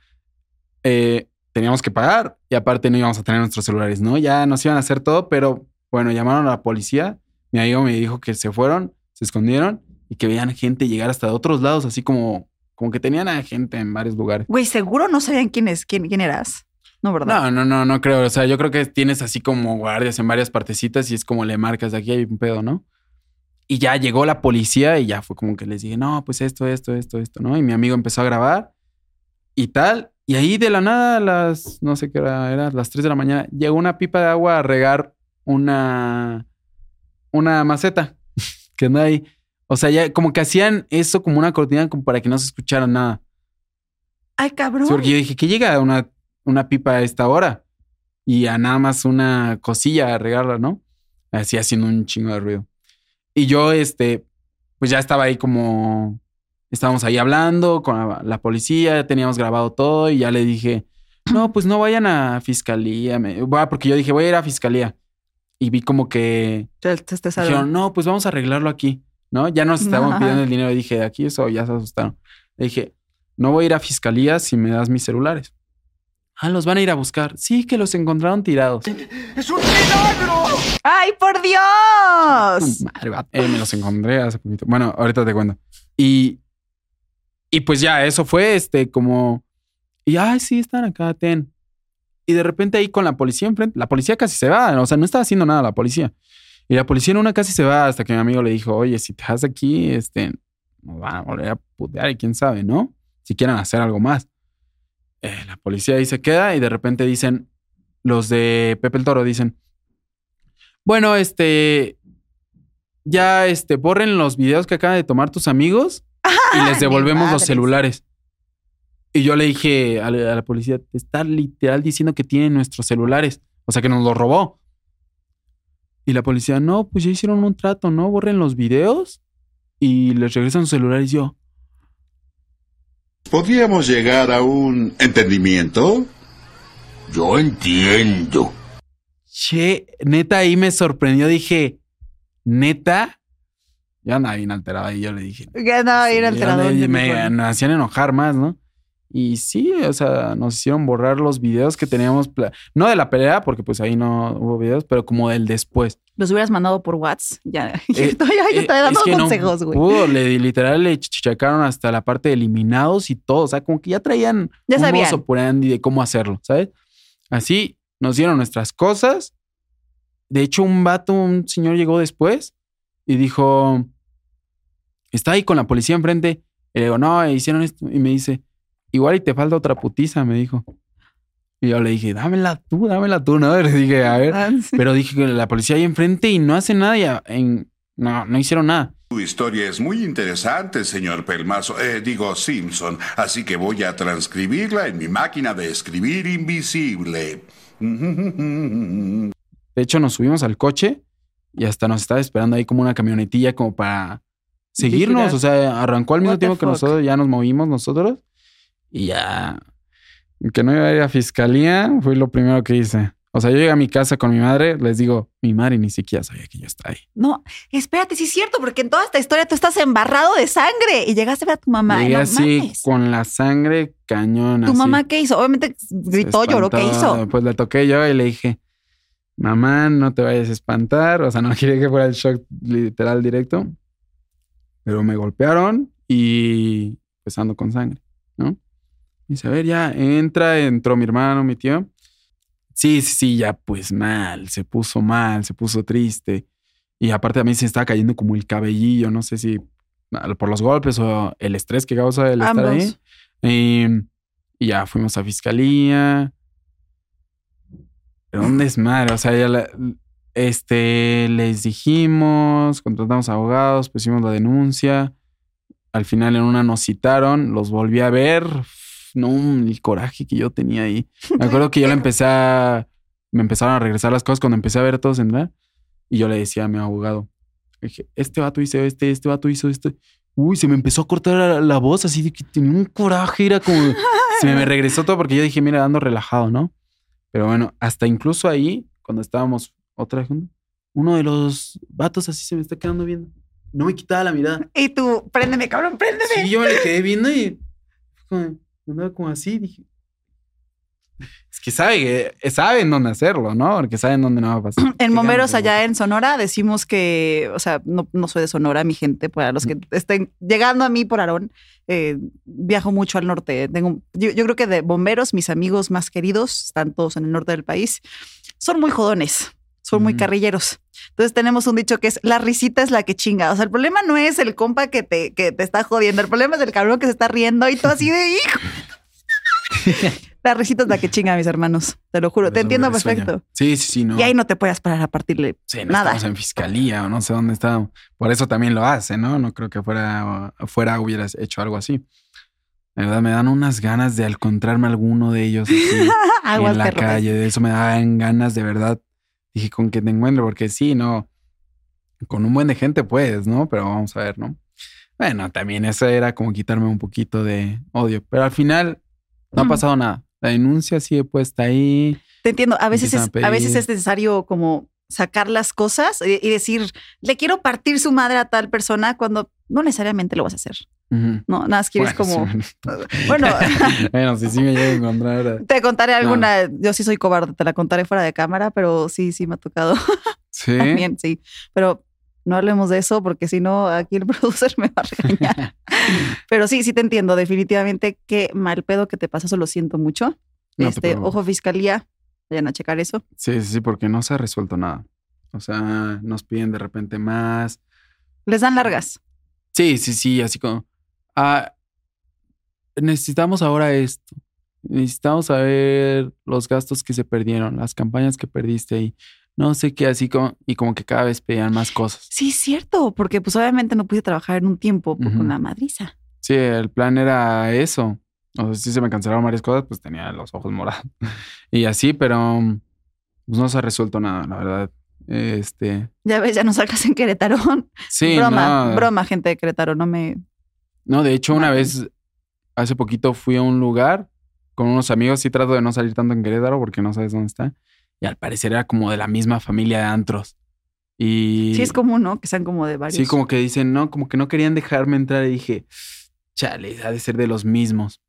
B: eh, teníamos que pagar y aparte no íbamos a tener nuestros celulares, ¿no? Ya nos iban a hacer todo, pero bueno, llamaron a la policía. Mi amigo me dijo que se fueron, se escondieron y que veían gente llegar hasta de otros lados, así como, como que tenían a gente en varios lugares.
A: Güey, seguro no sabían quién es, quién, quién eras. No, ¿verdad?
B: No, no, no, no creo. O sea, yo creo que tienes así como guardias en varias partecitas y es como le marcas de aquí hay un pedo, ¿no? Y ya llegó la policía y ya fue como que les dije, no, pues esto, esto, esto, esto, ¿no? Y mi amigo empezó a grabar y tal. Y ahí de la nada, a las, no sé qué hora era, las 3 de la mañana, llegó una pipa de agua a regar una, una maceta que anda ahí. O sea, ya como que hacían eso como una cortina como para que no se escuchara nada.
A: Ay, cabrón.
B: Sí, porque yo dije que llega una, una pipa a esta hora y a nada más una cosilla a regarla, ¿no? Así haciendo un chingo de ruido. Y yo, este, pues ya estaba ahí como, estábamos ahí hablando con la, la policía, ya teníamos grabado todo y ya le dije, no, pues no vayan a fiscalía. Me, porque yo dije, voy a ir a fiscalía. Y vi como que
A: Te- te-
B: dijeron, no, pues vamos a arreglarlo aquí, ¿no? Ya nos estaban
A: Ajá.
B: pidiendo el dinero y dije, aquí eso, ya se asustaron. Le dije, no voy a ir a fiscalía si me das mis celulares. Ah, los van a ir a buscar. Sí, que los encontraron tirados.
A: ¡Ay, por Dios!
B: Madre, vato. Eh, me los encontré hace poquito. Bueno, ahorita te cuento. Y, y pues ya, eso fue este como. Y ay, sí, están acá, ten. Y de repente ahí con la policía enfrente, la policía casi se va. O sea, no estaba haciendo nada la policía. Y la policía en una casi se va hasta que mi amigo le dijo, oye, si te vas aquí, este, nos van a volver a putear y quién sabe, ¿no? Si quieren hacer algo más. Eh, la policía ahí se queda y de repente dicen, los de Pepe el Toro dicen, bueno, este, ya, este, borren los videos que acaban de tomar tus amigos y les devolvemos los celulares. Y yo le dije a la, a la policía, te está literal diciendo que tienen nuestros celulares. O sea, que nos los robó. Y la policía, no, pues ya hicieron un trato, ¿no? Borren los videos y les regresan sus celulares. Y yo,
J: ¿Podríamos llegar a un entendimiento?
C: Yo entiendo.
B: che, neta, ahí me sorprendió. Dije, neta. Yo andaba bien alterado y yo le dije,
A: Que andaba bien alterado.
B: me, me hacían enojar más, ¿no? Y sí, o sea, nos hicieron borrar los videos que teníamos, no de la pelea, porque pues ahí no hubo videos, pero como del después.
A: Los hubieras mandado por WhatsApp. Ya,
B: Eh,
A: yo estoy, yo
B: eh,
A: dando
B: es que no
A: consejos, güey.
B: pudo, le, literal le chichacaron hasta la parte de eliminados y todo, o sea, como que ya traían
A: Ya
B: un
A: sabían.
B: modus operandi de cómo hacerlo, ¿sabes? Así nos dieron nuestras cosas. De hecho, un vato, un señor llegó después y dijo, está ahí con la policía enfrente. Y le digo, no, hicieron esto. Y me dice, igual y te falta otra putiza, me dijo. Y yo le dije, dámela tú, dámela tú, ¿no? Le dije, a ver.
A: Ah, sí.
B: Pero dije que la policía ahí enfrente y no hace nada y en- no, no hicieron nada.
J: Tu historia es muy interesante, señor Pelmazo. Eh, digo Simpson. Así que voy a transcribirla en mi máquina de escribir invisible.
B: De hecho, nos subimos al coche y hasta nos estaba esperando ahí como una camionetilla como para seguirnos. O sea, arrancó al mismo tiempo que
A: fuck?
B: nosotros, ya nos movimos nosotros y ya. Que no iba a ir a fiscalía fue lo primero que hice. O sea, yo llegué a mi casa con mi madre, les digo, mi madre ni siquiera sabía que yo estaba ahí.
A: No, espérate, sí es cierto, porque en toda esta historia tú estás embarrado de sangre y llegaste a ver a tu mamá.
B: Llegué
A: no
B: así
A: mames.
B: con la sangre cañona.
A: ¿Tu
B: así.
A: mamá qué hizo? Obviamente gritó, lloró, ¿qué hizo?
B: Pues le toqué yo y le dije, mamá, no te vayas a espantar. O sea, no quería que fuera el shock literal directo. Pero me golpearon y pues ando con sangre. Y dice, a ver, ya entra, entró mi hermano, mi tío. Sí, sí, sí, ya pues mal, se puso mal, se puso triste. Y aparte a mí se estaba cayendo como el cabellillo, no sé si por los golpes o el estrés que causa el estar ahí. Y, y ya fuimos a fiscalía. Pero un desmadre. O sea, ya la- este, les dijimos, contratamos abogados, pusimos la denuncia. Al final en una nos citaron, los volví a ver. No, el coraje que yo tenía ahí. Me acuerdo que yo le empecé a... Me empezaron a regresar las cosas cuando empecé a ver a todos entrar. Y yo le decía a mi abogado, dije, este vato hizo este, este vato hizo esto. Uy, se me empezó a cortar la, la voz así de que tenía un coraje, era como... se me regresó todo porque yo dije, mira, ando relajado, ¿no? Pero bueno, hasta incluso ahí, cuando estábamos otra vez uno de los vatos así se me está quedando viendo. No me quitaba la mirada.
A: Y tú, préndeme, cabrón, préndeme.
B: Sí, yo me le quedé viendo y andaba como así, dije. Es que sabe, que- saben dónde hacerlo, ¿no? Porque saben dónde no va a pasar.
A: En Bomberos allá en Sonora decimos que, o sea, no, no soy de Sonora, mi gente, para los que estén llegando a mí por Aarón, eh, viajo mucho al norte. Tengo, yo, yo creo que de bomberos, mis amigos más queridos, están todos en el norte del país, son muy jodones, son muy carrilleros. Entonces tenemos un dicho que es la risita es la que chinga. O sea, el problema no es el compa que te, que te está jodiendo, el problema es el cabrón que se está riendo y todo así de hijo. La risita es la que chinga, mis hermanos. Te lo juro. Te entiendo perfecto.
B: Sí, sí, sí, no.
A: Y ahí no te puedes parar a partirle
B: Sí, no
A: nada.
B: estamos en fiscalía o no sé dónde está. Por eso también lo hace, ¿no? No creo que fuera, fuera hubieras hecho algo así. De verdad, me dan unas ganas de encontrarme alguno de ellos así, en la
A: perro.
B: calle. De eso me daban ganas de verdad. Dije, con que te encuentre, porque sí, no. Con un buen de gente puedes, ¿no? Pero vamos a ver, ¿no? Bueno, también eso era como quitarme un poquito de odio. Pero al final no ha pasado nada. La denuncia sigue puesta ahí.
A: Te entiendo. A veces, es,
B: a
A: a veces es necesario como sacar las cosas y, y decir, le quiero partir su madre a tal persona cuando no necesariamente lo vas a hacer. No, nada más quieres
B: Bueno,
A: como.
B: sí.
A: Bueno,
B: bueno, si sí me llega a encontrar.
A: te contaré alguna. Yo sí soy cobarde, te la contaré fuera de cámara, pero sí, sí me ha tocado
B: Sí.
A: también, sí. Pero no hablemos de eso porque si no, aquí el producer me va a regañar. pero sí, sí te entiendo. Definitivamente qué mal pedo que te pasa, eso lo siento mucho.
B: No
A: este, ojo, fiscalía, vayan a checar eso.
B: Sí, sí, sí, porque no se ha resuelto nada. O sea, nos piden de repente más.
A: Les dan largas.
B: Sí, sí, sí, así como. Ah, necesitamos ahora esto. Necesitamos saber los gastos que se perdieron, las campañas que perdiste ahí. No sé qué, así como. Y como que cada vez pedían más cosas.
A: Sí, es cierto, porque pues obviamente no pude trabajar en un tiempo por- con la madriza.
B: Sí, el plan era eso. O sea, sí se me cancelaron varias cosas, pues tenía los ojos morados. Y así, pero pues no se ha resuelto nada, la verdad. Este.
A: Ya ves, ya no sacas en Querétaro.
B: Sí,
A: broma,
B: no.
A: broma, gente de Querétaro, no me.
B: No, de hecho, una vez, hace poquito fui a un lugar con unos amigos. Sí, trato de no salir tanto en Querétaro porque no sabes dónde está. Y al parecer era como de la misma familia de antros. Y.
A: Sí, es común, ¿no? Que sean como de varios.
B: Sí, como que dicen, no, como que no querían dejarme entrar. Y dije, chale, ha de ser de los mismos.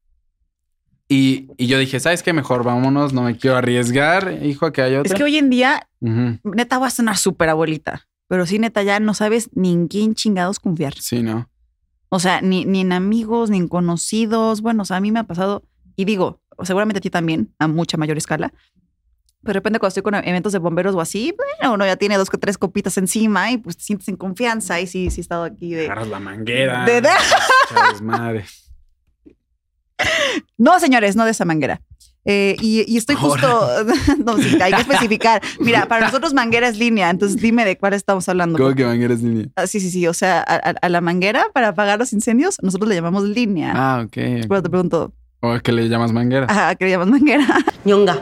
B: Y, y yo dije, ¿sabes qué? Mejor vámonos, no me quiero arriesgar, hijo, que haya otra.
A: Es que hoy en día, neta, voy a sonar súper abuelita. Pero sí, neta, ya no sabes ni en quién chingados confiar.
B: Sí, ¿no?
A: O sea, ni, ni en amigos, ni en conocidos. Bueno, o sea, a mí me ha pasado, y digo, seguramente a ti también, a mucha mayor escala. Pero de repente cuando estoy con eventos de bomberos o así, bueno, uno ya tiene dos o tres copitas encima y pues te sientes en confianza. Y sí, sí he estado aquí de...
B: Agarras la manguera.
A: De- de-
B: madre.
A: No, señores, no de esa manguera. Eh, y, y estoy justo. no, sí, hay que especificar. Mira, para nosotros manguera es línea, entonces dime de cuál estamos hablando.
B: ¿Cómo que manguera es línea?
A: Ah, sí, sí, sí. O sea, a, a- a la manguera para apagar los incendios, nosotros le llamamos línea.
B: Ah, ok.
A: Pero te pregunto,
B: ¿O es que le llamas manguera?
A: ajá, ¿qué le llamas manguera?
G: Ñonga.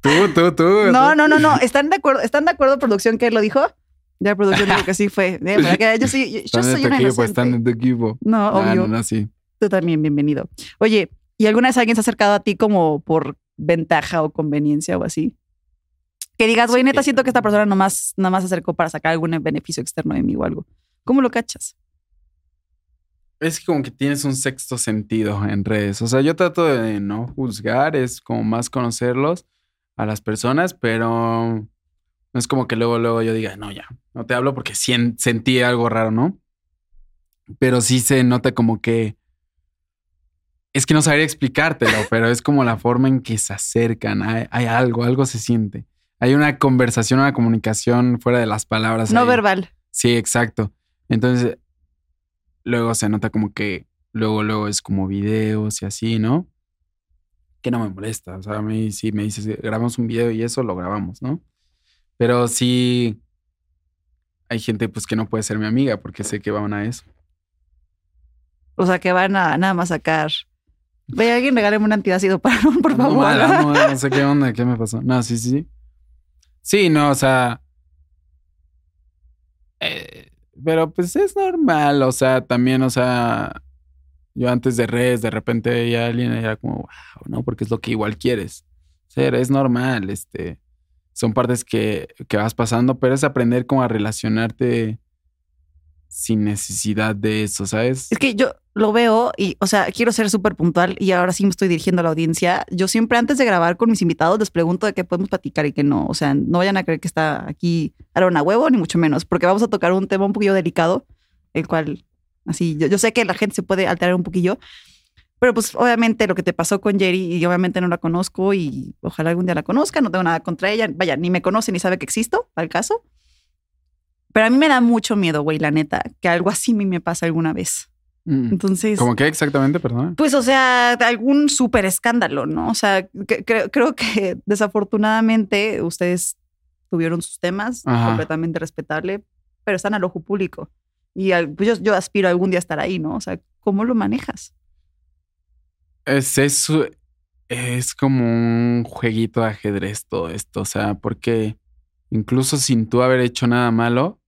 B: Tú, tú, tú.
A: No, no, no, no. ¿Están de acuerdo, ¿están de acuerdo, producción, que él lo dijo? Ya, producción dijo que sí fue. Eh, que yo sí, yo, yo
B: Están
A: soy
B: en tu
A: una
B: equipo,
A: inocente.
B: están en tu equipo.
A: No,
B: Ah,
A: obvio.
B: no, no, sí.
A: Tú también, bienvenido. Oye, ¿y alguna vez alguien se ha acercado a ti como por ventaja o conveniencia o así? Que digas, güey, neta, siento que esta persona nomás, nomás se acercó para sacar algún beneficio externo de mí o algo. ¿Cómo lo cachas?
B: Es que como que tienes un sexto sentido en redes. O sea, yo trato de no juzgar, es como más conocerlos a las personas, pero no es como que luego, luego yo diga, no, ya, no te hablo porque sentí algo raro, ¿no? Pero sí se nota como que... Es que no sabría explicártelo, pero es como la forma en que se acercan. Hay, hay algo, algo se siente. Hay una conversación, una comunicación fuera de las palabras.
A: No
B: ahí.
A: verbal.
B: Sí, exacto. Entonces, luego se nota como que luego, luego es como videos y así, ¿no? Que no me molesta. O sea, a mí sí me dices, grabamos un video y eso lo grabamos, ¿no? Pero sí hay gente pues que no puede ser mi amiga porque sé que van a eso.
A: O sea, que van a nada más sacar. Ve, alguien regáleme un antiácido para por
B: Ando
A: favor.
B: ando mal, no sé qué onda, qué me pasó. No, sí, sí, sí. Sí, no, o sea. eh, pero pues es normal, o sea, también, o sea, yo antes de redes, de repente veía a alguien y era como, wow, ¿no? Porque es lo que igual quieres. Ser, es normal, este. Son partes que, que vas pasando, pero es aprender como a relacionarte sin necesidad de eso, ¿sabes?
A: Es que yo lo veo y, o sea, quiero ser súper puntual y ahora sí me estoy dirigiendo a la audiencia. Yo siempre antes de grabar con mis invitados les pregunto de qué podemos platicar y qué no. O sea, no vayan a creer que está aquí Aaron a huevo, ni mucho menos, porque vamos a tocar un tema un poquillo delicado, el cual, así, yo, yo sé que la gente se puede alterar un poquillo, pero pues obviamente lo que te pasó con Jerry y obviamente no la conozco y ojalá algún día la conozca, no tengo nada contra ella, vaya, ni me conoce ni sabe que existo, al caso. Pero a mí me da mucho miedo, güey, la neta, que algo así a mí me pasa alguna vez.
B: Mm.
A: Entonces,
B: ¿Cómo que exactamente, perdón?
A: pues, o sea, algún súper escándalo, ¿no? O sea, que- creo, creo que desafortunadamente ustedes tuvieron sus temas,
B: Ajá.
A: completamente respetable, pero están al ojo público. Y al- pues yo, yo aspiro algún día a estar ahí, ¿no? O sea, ¿cómo lo manejas?
B: Es eso, es como un jueguito de ajedrez todo esto, o sea, porque incluso sin tú haber hecho nada malo,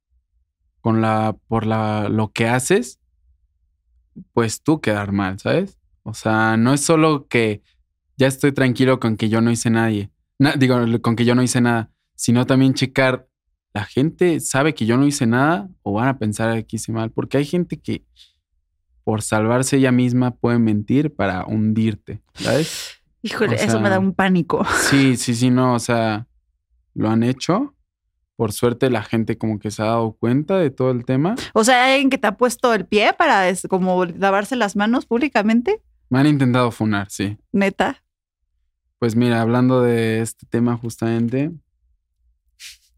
B: con la, por la, lo que haces, pues tú quedar mal, ¿sabes? O sea, no es solo que ya estoy tranquilo con que yo no hice nadie, na- digo, con que yo no hice nada, sino también checar, la gente sabe que yo no hice nada o van a pensar que hice mal, porque hay gente que por salvarse ella misma puede mentir para hundirte, ¿sabes?
A: Híjole,
B: O
A: eso me
B: sea,
A: da un pánico.
B: Sí, sí, sí, no, o sea, lo han hecho. Por suerte la gente como que se ha dado cuenta de todo el tema.
A: O sea, ¿hay alguien que te ha puesto el pie para es, como lavarse las manos públicamente,
B: Me han intentado funar, sí.
A: neta.
B: Pues mira, hablando de este tema justamente.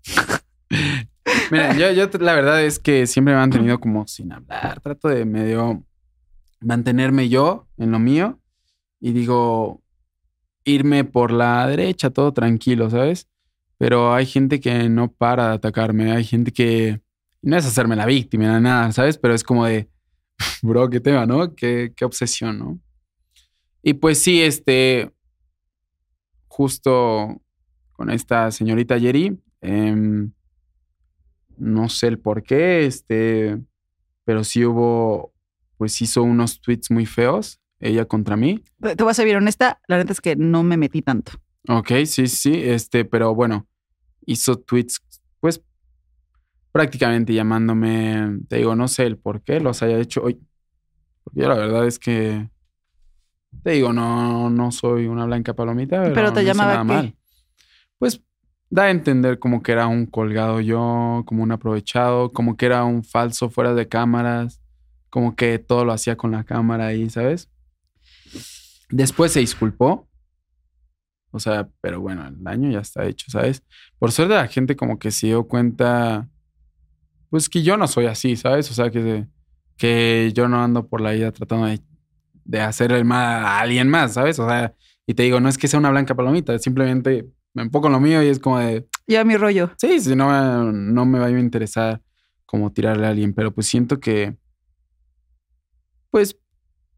B: mira, yo, yo la verdad es que siempre me han tenido como sin hablar. Trato de medio mantenerme yo en lo mío y digo, irme por la derecha, todo tranquilo, ¿sabes? Pero hay gente que no para de atacarme, hay gente que no es hacerme la víctima, nada, ¿sabes? Pero es como de, bro, qué tema, ¿no? Qué, qué obsesión, ¿no? Y pues sí, este, justo con esta señorita Jerry, em, no sé el por qué, este, pero sí hubo, pues hizo unos tweets muy feos, ella contra mí.
A: Te voy a ser bien honesta, la neta es que no me metí tanto.
B: Ok, sí, sí, este, pero bueno, hizo tweets, pues prácticamente llamándome, te digo, no sé el por qué los haya hecho hoy. Porque yo la verdad es que, te digo, no, no soy una blanca palomita, pero,
A: Pero te
B: no
A: llamaba
B: nada
A: qué?
B: mal. Pues da a entender como que era un colgado yo, como un aprovechado, como que era un falso fuera de cámaras, como que todo lo hacía con la cámara ahí, ¿sabes? Después se disculpó. O sea, pero bueno, el daño ya está hecho, ¿sabes? Por suerte la gente como que se dio cuenta, pues que yo no soy así, ¿sabes? O sea, que, que yo no ando por la vida tratando de, de hacer el mal a alguien más, ¿sabes? O sea, Y te digo, no es que sea una blanca palomita, simplemente me enfoco en lo mío y es como de,
A: Ya mi rollo.
B: sí, si no, no me va a interesar como tirarle a alguien, pero pues siento que, pues,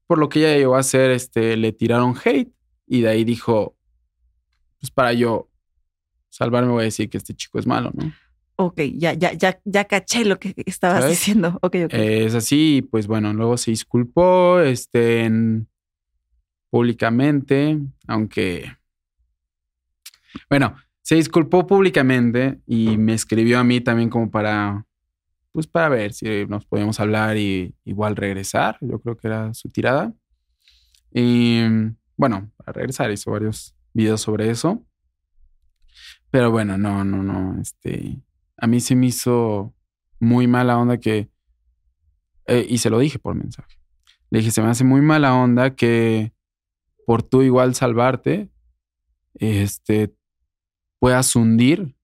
B: por lo que ella llegó a hacer, este, le tiraron hate y de ahí dijo, pues para yo salvarme voy a decir que este chico es malo, ¿no?
A: Ok, ya, ya, ya, ya caché lo que estabas
B: ¿Sabes?
A: diciendo. Ok, ok.
B: Eh, es así, pues bueno, luego se disculpó este, en- públicamente, aunque... Bueno, se disculpó públicamente y me escribió a mí también como para, pues para ver si nos podíamos hablar y igual regresar. Yo creo que era su tirada. Y bueno, para regresar hizo varios videos sobre eso. Pero bueno, no, no, no, este, a mí se me hizo muy mala onda que, eh, y se lo dije por mensaje. Le dije, se me hace muy mala onda que por tú igual salvarte, este, puedas hundir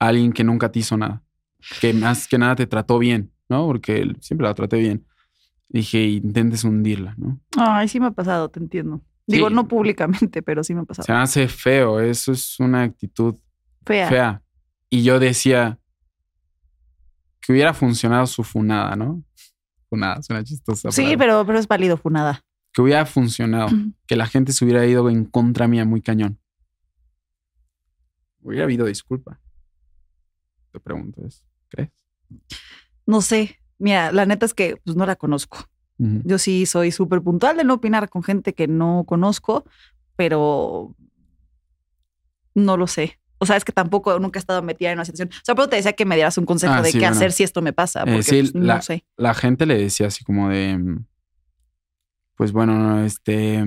B: a alguien que nunca te hizo nada. Que más que nada te trató bien, ¿no? Porque siempre la traté bien. Dije, intentes hundirla, ¿no?
A: Ay, sí me ha pasado, te entiendo. Digo,
B: Sí.
A: no públicamente, pero sí me ha pasado.
B: Se me hace feo, eso es una actitud
A: Fea.
B: fea. Y yo decía que hubiera funcionado su funada, ¿no? Funada, suena chistosa.
A: Sí,
B: palabra.
A: pero, pero es válido, funada.
B: Que hubiera funcionado. que la gente se hubiera ido en contra mía muy cañón. Hubiera habido disculpa. Te pregunto eso. ¿Crees?
A: No sé. Mira, la neta es que pues, no la conozco. Yo sí soy súper puntual de no opinar con gente que no conozco, pero no lo sé. O sea, es que tampoco nunca he estado metida en una situación. O sea, pero te decía que me dieras un consejo
B: Ah,
A: de
B: sí,
A: qué
B: bueno.
A: hacer si esto me pasa,
B: Eh,
A: porque
B: sí,
A: pues,
B: la,
A: no sé.
B: la gente le decía así como de, pues bueno, no, este,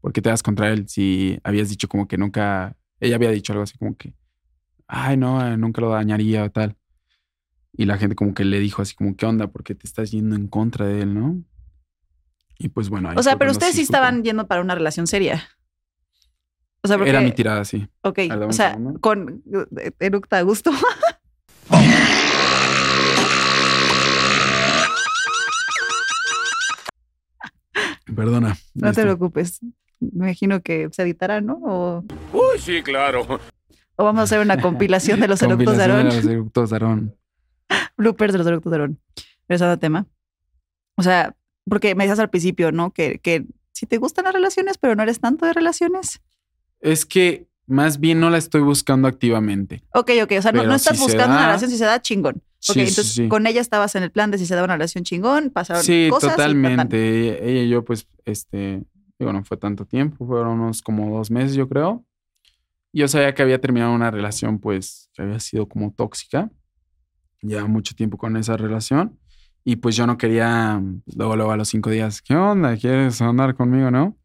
B: ¿por qué te das contra él si habías dicho como que nunca, ella había dicho algo así como que, ay, no, nunca lo dañaría o tal. Y la gente como que le dijo así como, ¿qué onda? ¿Por qué te estás yendo en contra de él, no? Y pues bueno. ahí
A: O sea, pero ustedes sí estaban yendo para una relación seria. O sea, porque,
B: Era mi tirada, sí.
A: Ok, o sea,
B: segundo.
A: con eructa a gusto.
B: Perdona.
A: No te preocupes. Me imagino que se editará, ¿no? O,
D: Uy, sí, claro.
A: o vamos a hacer una compilación de los eructos de
B: Compilación
A: Aarón.
B: de los eructos de Aarón.
A: Bloopers de los eructos de Aarón. Regresando al tema. O sea, porque me decías al principio, ¿no? Que, que si te gustan las relaciones, pero no eres tanto de relaciones.
B: Es que más bien no la estoy buscando activamente.
A: Ok, ok. O sea, no, no estás
B: si
A: buscando una
B: da-
A: relación si se da chingón. Ok,
B: Sí, sí,
A: entonces
B: sí.
A: con ella estabas en el plan de si se da una relación chingón, pasaron
B: Sí,
A: cosas. tan.
B: totalmente. Ella y yo, pues, este, digo, no fue tanto tiempo, fueron unos como dos meses, yo creo. Yo sabía que había terminado una relación, pues, que había sido como tóxica. Llevaba mucho tiempo con esa relación. Y pues yo no quería, pues, luego, luego a los cinco días, ¿qué onda? ¿Quieres andar conmigo, no?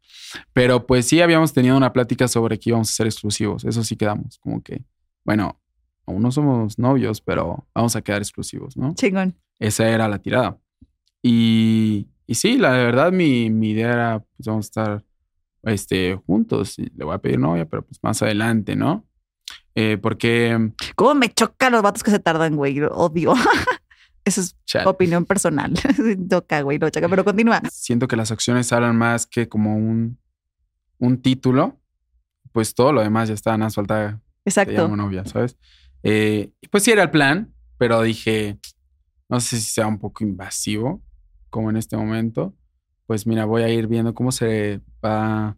B: Pero pues sí habíamos tenido una plática sobre que íbamos a ser exclusivos. Eso sí quedamos, como que, bueno, aún no somos novios, pero vamos a quedar exclusivos, ¿no?
A: Chingón.
B: Esa era la tirada. Y, y sí, la verdad, mi, mi idea era, pues vamos a estar este, juntos. Y le voy a pedir novia, pero pues más adelante, ¿no? Eh, porque,
A: ¿Cómo me chocan los vatos que se tardan, güey? Lo Odio. Esa es opinión personal. Toca, güey, no choca, pero continúa.
B: siento que las acciones hablan más que como un, un título. Pues todo lo demás ya está, nada más falta
A: Exacto.
B: llamo novia, ¿sabes? Eh, pues sí era el plan, pero dije, no sé si sea un poco invasivo, como en este momento. Pues mira, voy a ir viendo cómo se va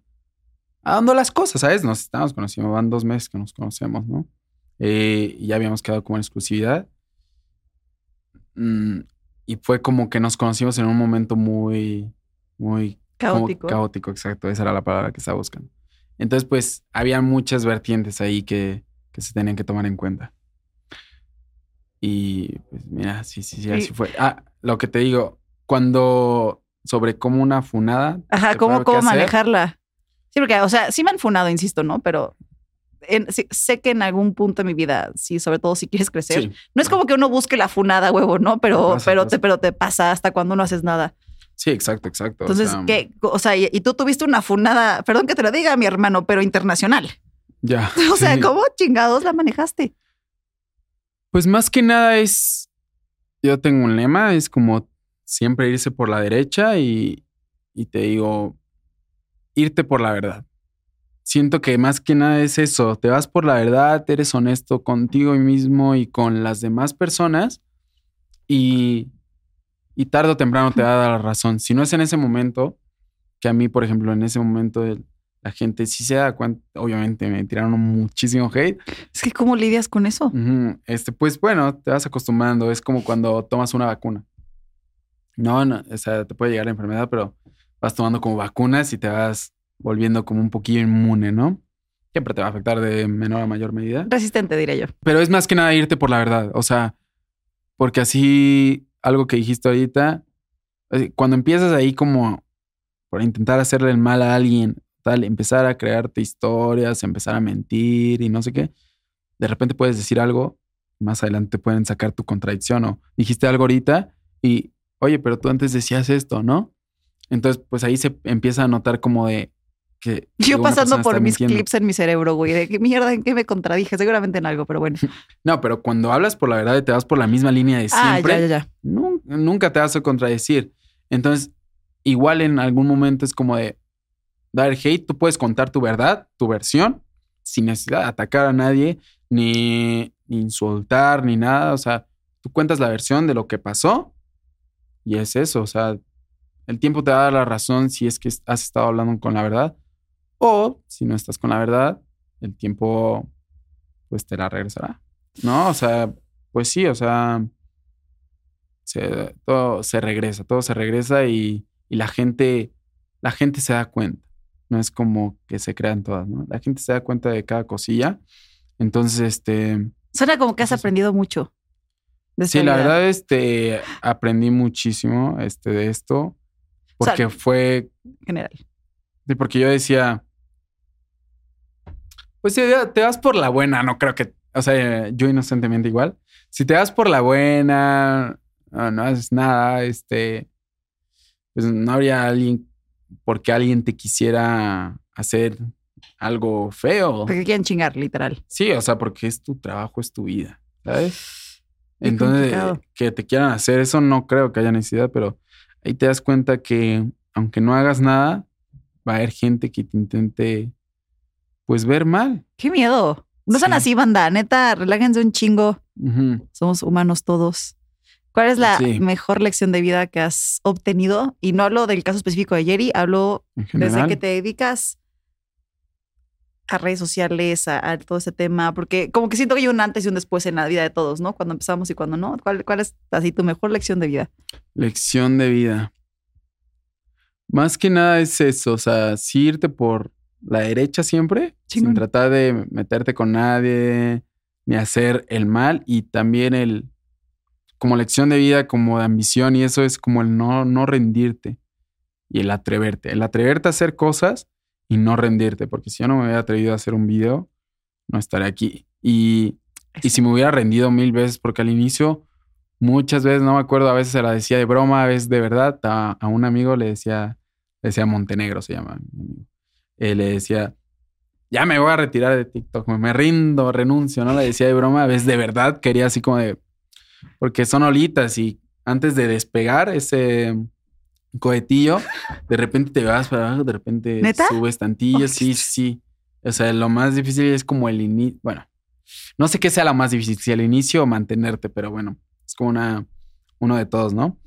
B: dando las cosas, ¿sabes? Nos estamos conociendo, van dos meses que nos conocemos, ¿no? Eh, y ya habíamos quedado como en exclusividad. Mm, y fue como que nos conocimos en un momento muy, muy
A: Caótico.
B: caótico, exacto. Esa era la palabra que estaba buscando. Entonces, pues, había muchas vertientes ahí que, que se tenían que tomar en cuenta. Y, pues, mira, sí, sí, sí, así fue. Ah, lo que te digo, cuando sobre cómo una funada.
A: Ajá, ¿cómo, cómo manejarla? Sí, porque, o sea, sí me han funado, insisto, ¿no? Pero en- sí- sé que en algún punto de mi vida, sí, sobre todo si quieres crecer,
B: Sí,
A: no es como que uno busque la funada, huevo, ¿no? Pero,
B: pasa,
A: pero,
B: pasa.
A: Te, pero te pasa hasta cuando no haces nada.
B: sí, exacto, exacto. o
A: Entonces,
B: sea,
A: ¿qué? O sea, y, y tú tuviste una funada, perdón que te lo diga, mi hermano, pero internacional.
B: Ya.
A: O sea,
B: sí.
A: ¿cómo chingados la manejaste?
B: Pues más que nada es, yo tengo un lema, es como siempre irse por la derecha y, y te digo, irte por la verdad. siento que más que nada es eso. Te vas por la verdad, eres honesto contigo mismo y con las demás personas y, y tarde o temprano te va a dar la razón. Si no es en ese momento, que a mí, por ejemplo, en ese momento el- la gente sí se da cuenta, obviamente me tiraron muchísimo hate.
A: Es que, ¿cómo lidias con eso?
B: Ujú, Este, pues bueno, te vas acostumbrando. Es como cuando tomas una vacuna. No, no, o sea, te puede llegar la enfermedad, pero vas tomando como vacunas y te vas volviendo como un poquillo inmune, ¿no? Siempre te va a afectar de menor a mayor medida.
A: Resistente, diré yo.
B: Pero es más que nada irte por la verdad. O sea, porque así, algo que dijiste ahorita, eh, cuando empiezas ahí como por intentar hacerle el mal a alguien, tal, empezar a crearte historias, empezar a mentir y no sé qué, de repente puedes decir algo, más adelante pueden sacar tu contradicción o dijiste algo ahorita y, oye, pero tú antes decías esto, ¿no? Entonces, pues ahí se empieza a notar como de que...
A: Yo pasando por mis
B: mintiendo.
A: clips en mi cerebro, güey, de qué mierda, en qué me contradije, seguramente en algo, pero bueno.
B: No, pero cuando hablas por la verdad y te vas por la misma línea de
A: ah,
B: siempre,
A: ya, ya, ya.
B: nun- nunca te vas a contradecir. Entonces, igual en algún momento es como de dar hate, tú puedes contar tu verdad, tu versión, sin necesidad de atacar a nadie, ni, ni insultar, ni nada. O sea, tú cuentas la versión de lo que pasó y es eso. O sea, el tiempo te va a dar la razón si es que has estado hablando con la verdad o si no estás con la verdad, el tiempo pues te la regresará. ¿No? O sea, pues sí, o sea, se, todo se regresa, todo se regresa y, y la gente, la gente se da cuenta. No es como que se crean todas, ¿no? La gente se da cuenta de cada cosilla. Entonces, este,
A: Suena como que has aprendido mucho.
B: sí, la verdad, este, aprendí muchísimo, este, de esto, porque fue,
A: En general.
B: sí, porque yo decía, pues si te vas por la buena, no creo que, o sea, yo inocentemente igual, si te vas por la buena, no, no haces nada, este, pues no habría alguien, porque alguien te quisiera hacer algo feo.
A: Porque quieren chingar, literal.
B: Sí, o sea, porque es tu trabajo, es tu vida, ¿sabes?
A: Qué
B: Entonces,
A: complicado.
B: que te quieran hacer eso, no creo que haya necesidad, pero ahí te das cuenta que aunque no hagas nada, va a haber gente que te intente, pues, ver mal.
A: Qué miedo. No son
B: Sí.
A: así, banda. Neta, relájense un chingo. Somos humanos todos. ¿Cuál es la
B: Sí.
A: mejor lección de vida que has obtenido? Y no hablo del caso específico de Jerry, hablo desde que te dedicas a redes sociales, a, a todo ese tema, porque como que siento que hay un antes y un después en la vida de todos, ¿no? Cuando empezamos y cuando no. ¿Cuál, cuál es así tu mejor lección de vida?
B: Lección de vida. Más que nada es eso, o sea, sí irte por la derecha siempre,
A: Chingón.
B: sin tratar de meterte con nadie, ni hacer el mal, y también el, como lección de vida, como de ambición, y eso es como el no, no rendirte y el atreverte, el atreverte a hacer cosas y no rendirte, porque si yo no me hubiera atrevido a hacer un video, no estaría aquí. Y, y si me hubiera rendido mil veces, porque al inicio muchas veces, no me acuerdo, a veces se la decía de broma, a veces de verdad, a, a un amigo le decía, le decía Montenegro, se llama. Eh, le decía, ya me voy a retirar de TikTok, me rindo, renuncio, ¿no? Le decía de broma, a veces de verdad quería así como de, porque son olitas y antes de despegar ese cohetillo, de repente te vas para abajo, de repente
A: ¿Neta?
B: subes tantillo, sí, sí. O sea, lo más difícil es como el inicio, bueno, no sé qué sea lo más difícil, si el inicio o mantenerte, pero bueno, es como una, uno de todos, ¿no?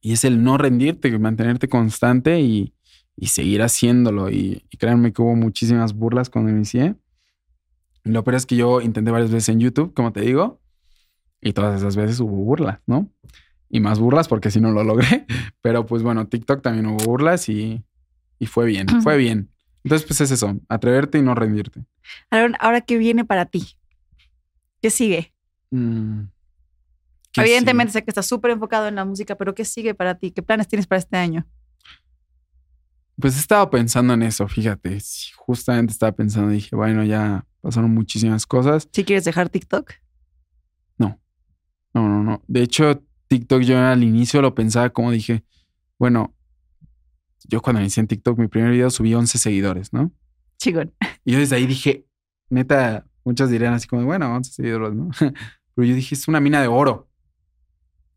B: Y es el no rendirte, mantenerte constante y, y seguir haciéndolo. Y, y créanme que hubo muchísimas burlas cuando inicié. Lo peor es que yo intenté varias veces en YouTube, como te digo, y todas esas veces hubo burlas, ¿no? Y más burlas porque si no lo logré. Pero pues bueno, TikTok también hubo burlas y, y fue bien, fue bien. Entonces pues es eso, atreverte y no rendirte.
A: Ahora, ahora ¿qué viene para ti? ¿Qué sigue?
B: Mm. ¿Qué
A: Evidentemente sé que estás súper enfocado en la música, pero ¿qué sigue para ti? ¿Qué planes tienes para este año?
B: Pues he estado pensando en eso, fíjate. Sí, Justamente estaba pensando, dije, bueno, ya pasaron muchísimas cosas.
A: ¿Si quieres dejar TikTok?
B: No, no, no, no. De hecho, TikTok yo al inicio lo pensaba como dije, bueno, yo cuando inicié en TikTok, mi primer video subí 11 seguidores, ¿no?
A: Chigón.
B: Y yo desde ahí dije, neta, muchos dirían así como, bueno, 11 seguidores, ¿no? Pero yo dije, es una mina de oro.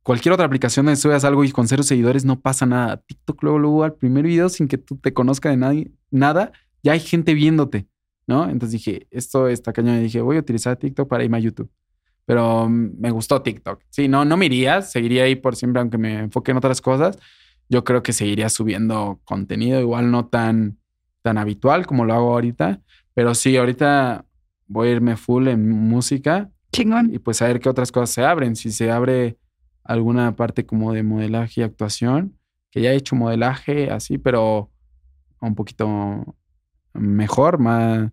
B: Cualquier otra aplicación donde subas algo y con cero seguidores no pasa nada. TikTok luego, luego al primer video sin que tú te conozca de nadie, nada, ya hay gente viéndote, ¿no? Entonces dije, esto está cañón. Y dije, voy a utilizar TikTok para irme a YouTube. Pero mm, me gustó TikTok. Sí, no, no me iría, seguiría ahí por siempre, aunque me enfoque en otras cosas. Yo creo que seguiría subiendo contenido, igual no tan, tan habitual como lo hago ahorita. Pero sí, ahorita voy a irme full en música.
A: Chingón.
B: Y pues a ver qué otras cosas se abren. Si se abre alguna parte como de modelaje y actuación, que ya he hecho modelaje así, pero un poquito mejor, más,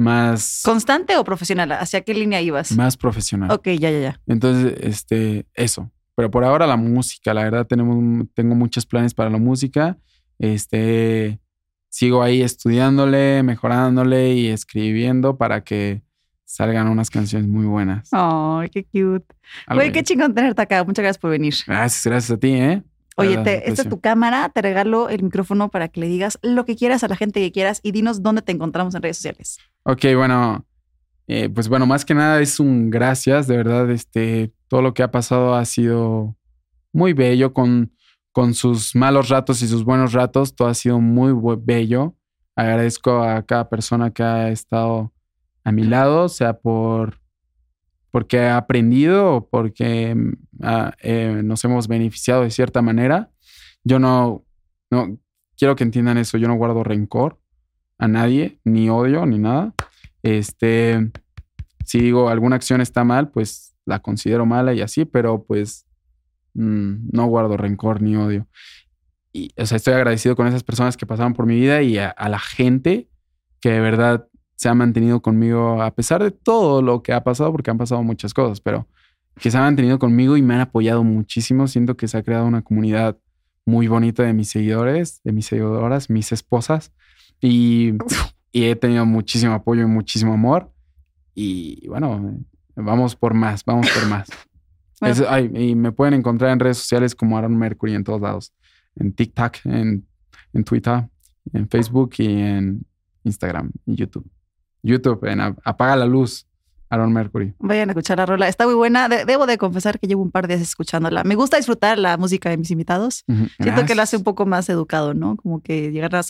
B: más,
A: ¿Constante o profesional? ¿Hacia qué línea ibas?
B: más profesional.
A: Ok, ya, ya, ya.
B: Entonces, este, eso. Pero por ahora la música, la verdad, tenemos, tengo muchos planes para la música. Este, sigo ahí estudiándole, mejorándole y escribiendo para que salgan unas canciones muy buenas.
A: Ay, qué cute.
B: Algo
A: Güey, qué chingón tenerte acá. Muchas gracias por venir.
B: Gracias, gracias a ti, ¿eh?
A: Oye, te- esta es tu cámara, te regalo el micrófono para que le digas lo que quieras a la gente que quieras y dinos dónde te encontramos en redes sociales.
B: Ok, bueno, eh, pues bueno, más que nada es un gracias, de verdad, este, todo lo que ha pasado ha sido muy bello con, con sus malos ratos y sus buenos ratos, todo ha sido muy bello. Agradezco a cada persona que ha estado a mi lado, sea por porque ha aprendido o porque mm, eh, nos hemos beneficiado de cierta manera. Yo no, no quiero que entiendan eso, yo no guardo rencor a nadie, ni odio, ni nada. Este, si digo alguna acción está mal, pues la considero mala y así, pero pues mm, no guardo rencor ni odio. Y, o sea, estoy agradecido con esas personas que pasaron por mi vida y a, la gente que de verdad se ha mantenido conmigo a pesar de todo lo que ha pasado, porque han pasado muchas cosas, pero que se han mantenido conmigo y me han apoyado muchísimo. Siento que se ha creado una comunidad muy bonita de mis seguidores, de mis seguidoras, mis esposas. Y, y he tenido muchísimo apoyo y muchísimo amor. Y bueno, vamos por más, vamos por más.
A: Bueno.
B: Eso- ay, y me pueden encontrar en redes sociales como Aaron Mercury en todos lados. En TikTok, en, en Twitter, en Facebook y en Instagram y YouTube. YouTube, en Apaga la Luz, Aaron Mercury.
A: Vayan a escuchar la rola. Está muy buena. De- debo de confesar que llevo un par de días escuchándola. Me gusta disfrutar la música de mis invitados. Siento que lo hace un poco más educado, ¿no? Como que llegar a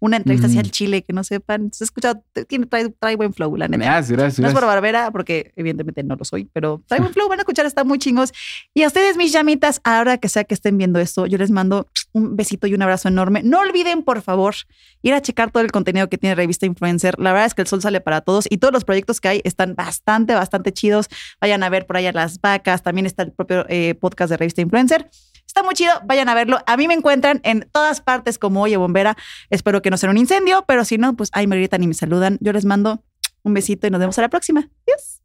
A: una entrevista hacia el
B: Ujú.
A: Chile que no sepan. Se escucha, tiene, trae, trae buen flow, la neta.
B: Gracias, gracias.
A: No es por barbera, porque evidentemente no lo soy, pero trae buen flow, van a escuchar, está muy chingos. Y a ustedes, mis llamitas, ahora que sea que estén viendo esto, yo les mando un besito y un abrazo enorme. No olviden, por favor, ir a checar todo el contenido que tiene Revista Influencer. La verdad es que el sol sale para todos y todos los proyectos que hay están bastante, bastante chidos. Vayan a ver por allá las vacas, también está el propio eh, podcast de Revista Influencer. Está muy chido, vayan a verlo. A mí me encuentran en todas partes como Oye Bombera. Espero que no sea un incendio, pero si no, pues ahí me gritan y me saludan. Yo les mando un besito y nos vemos a la próxima. Adiós.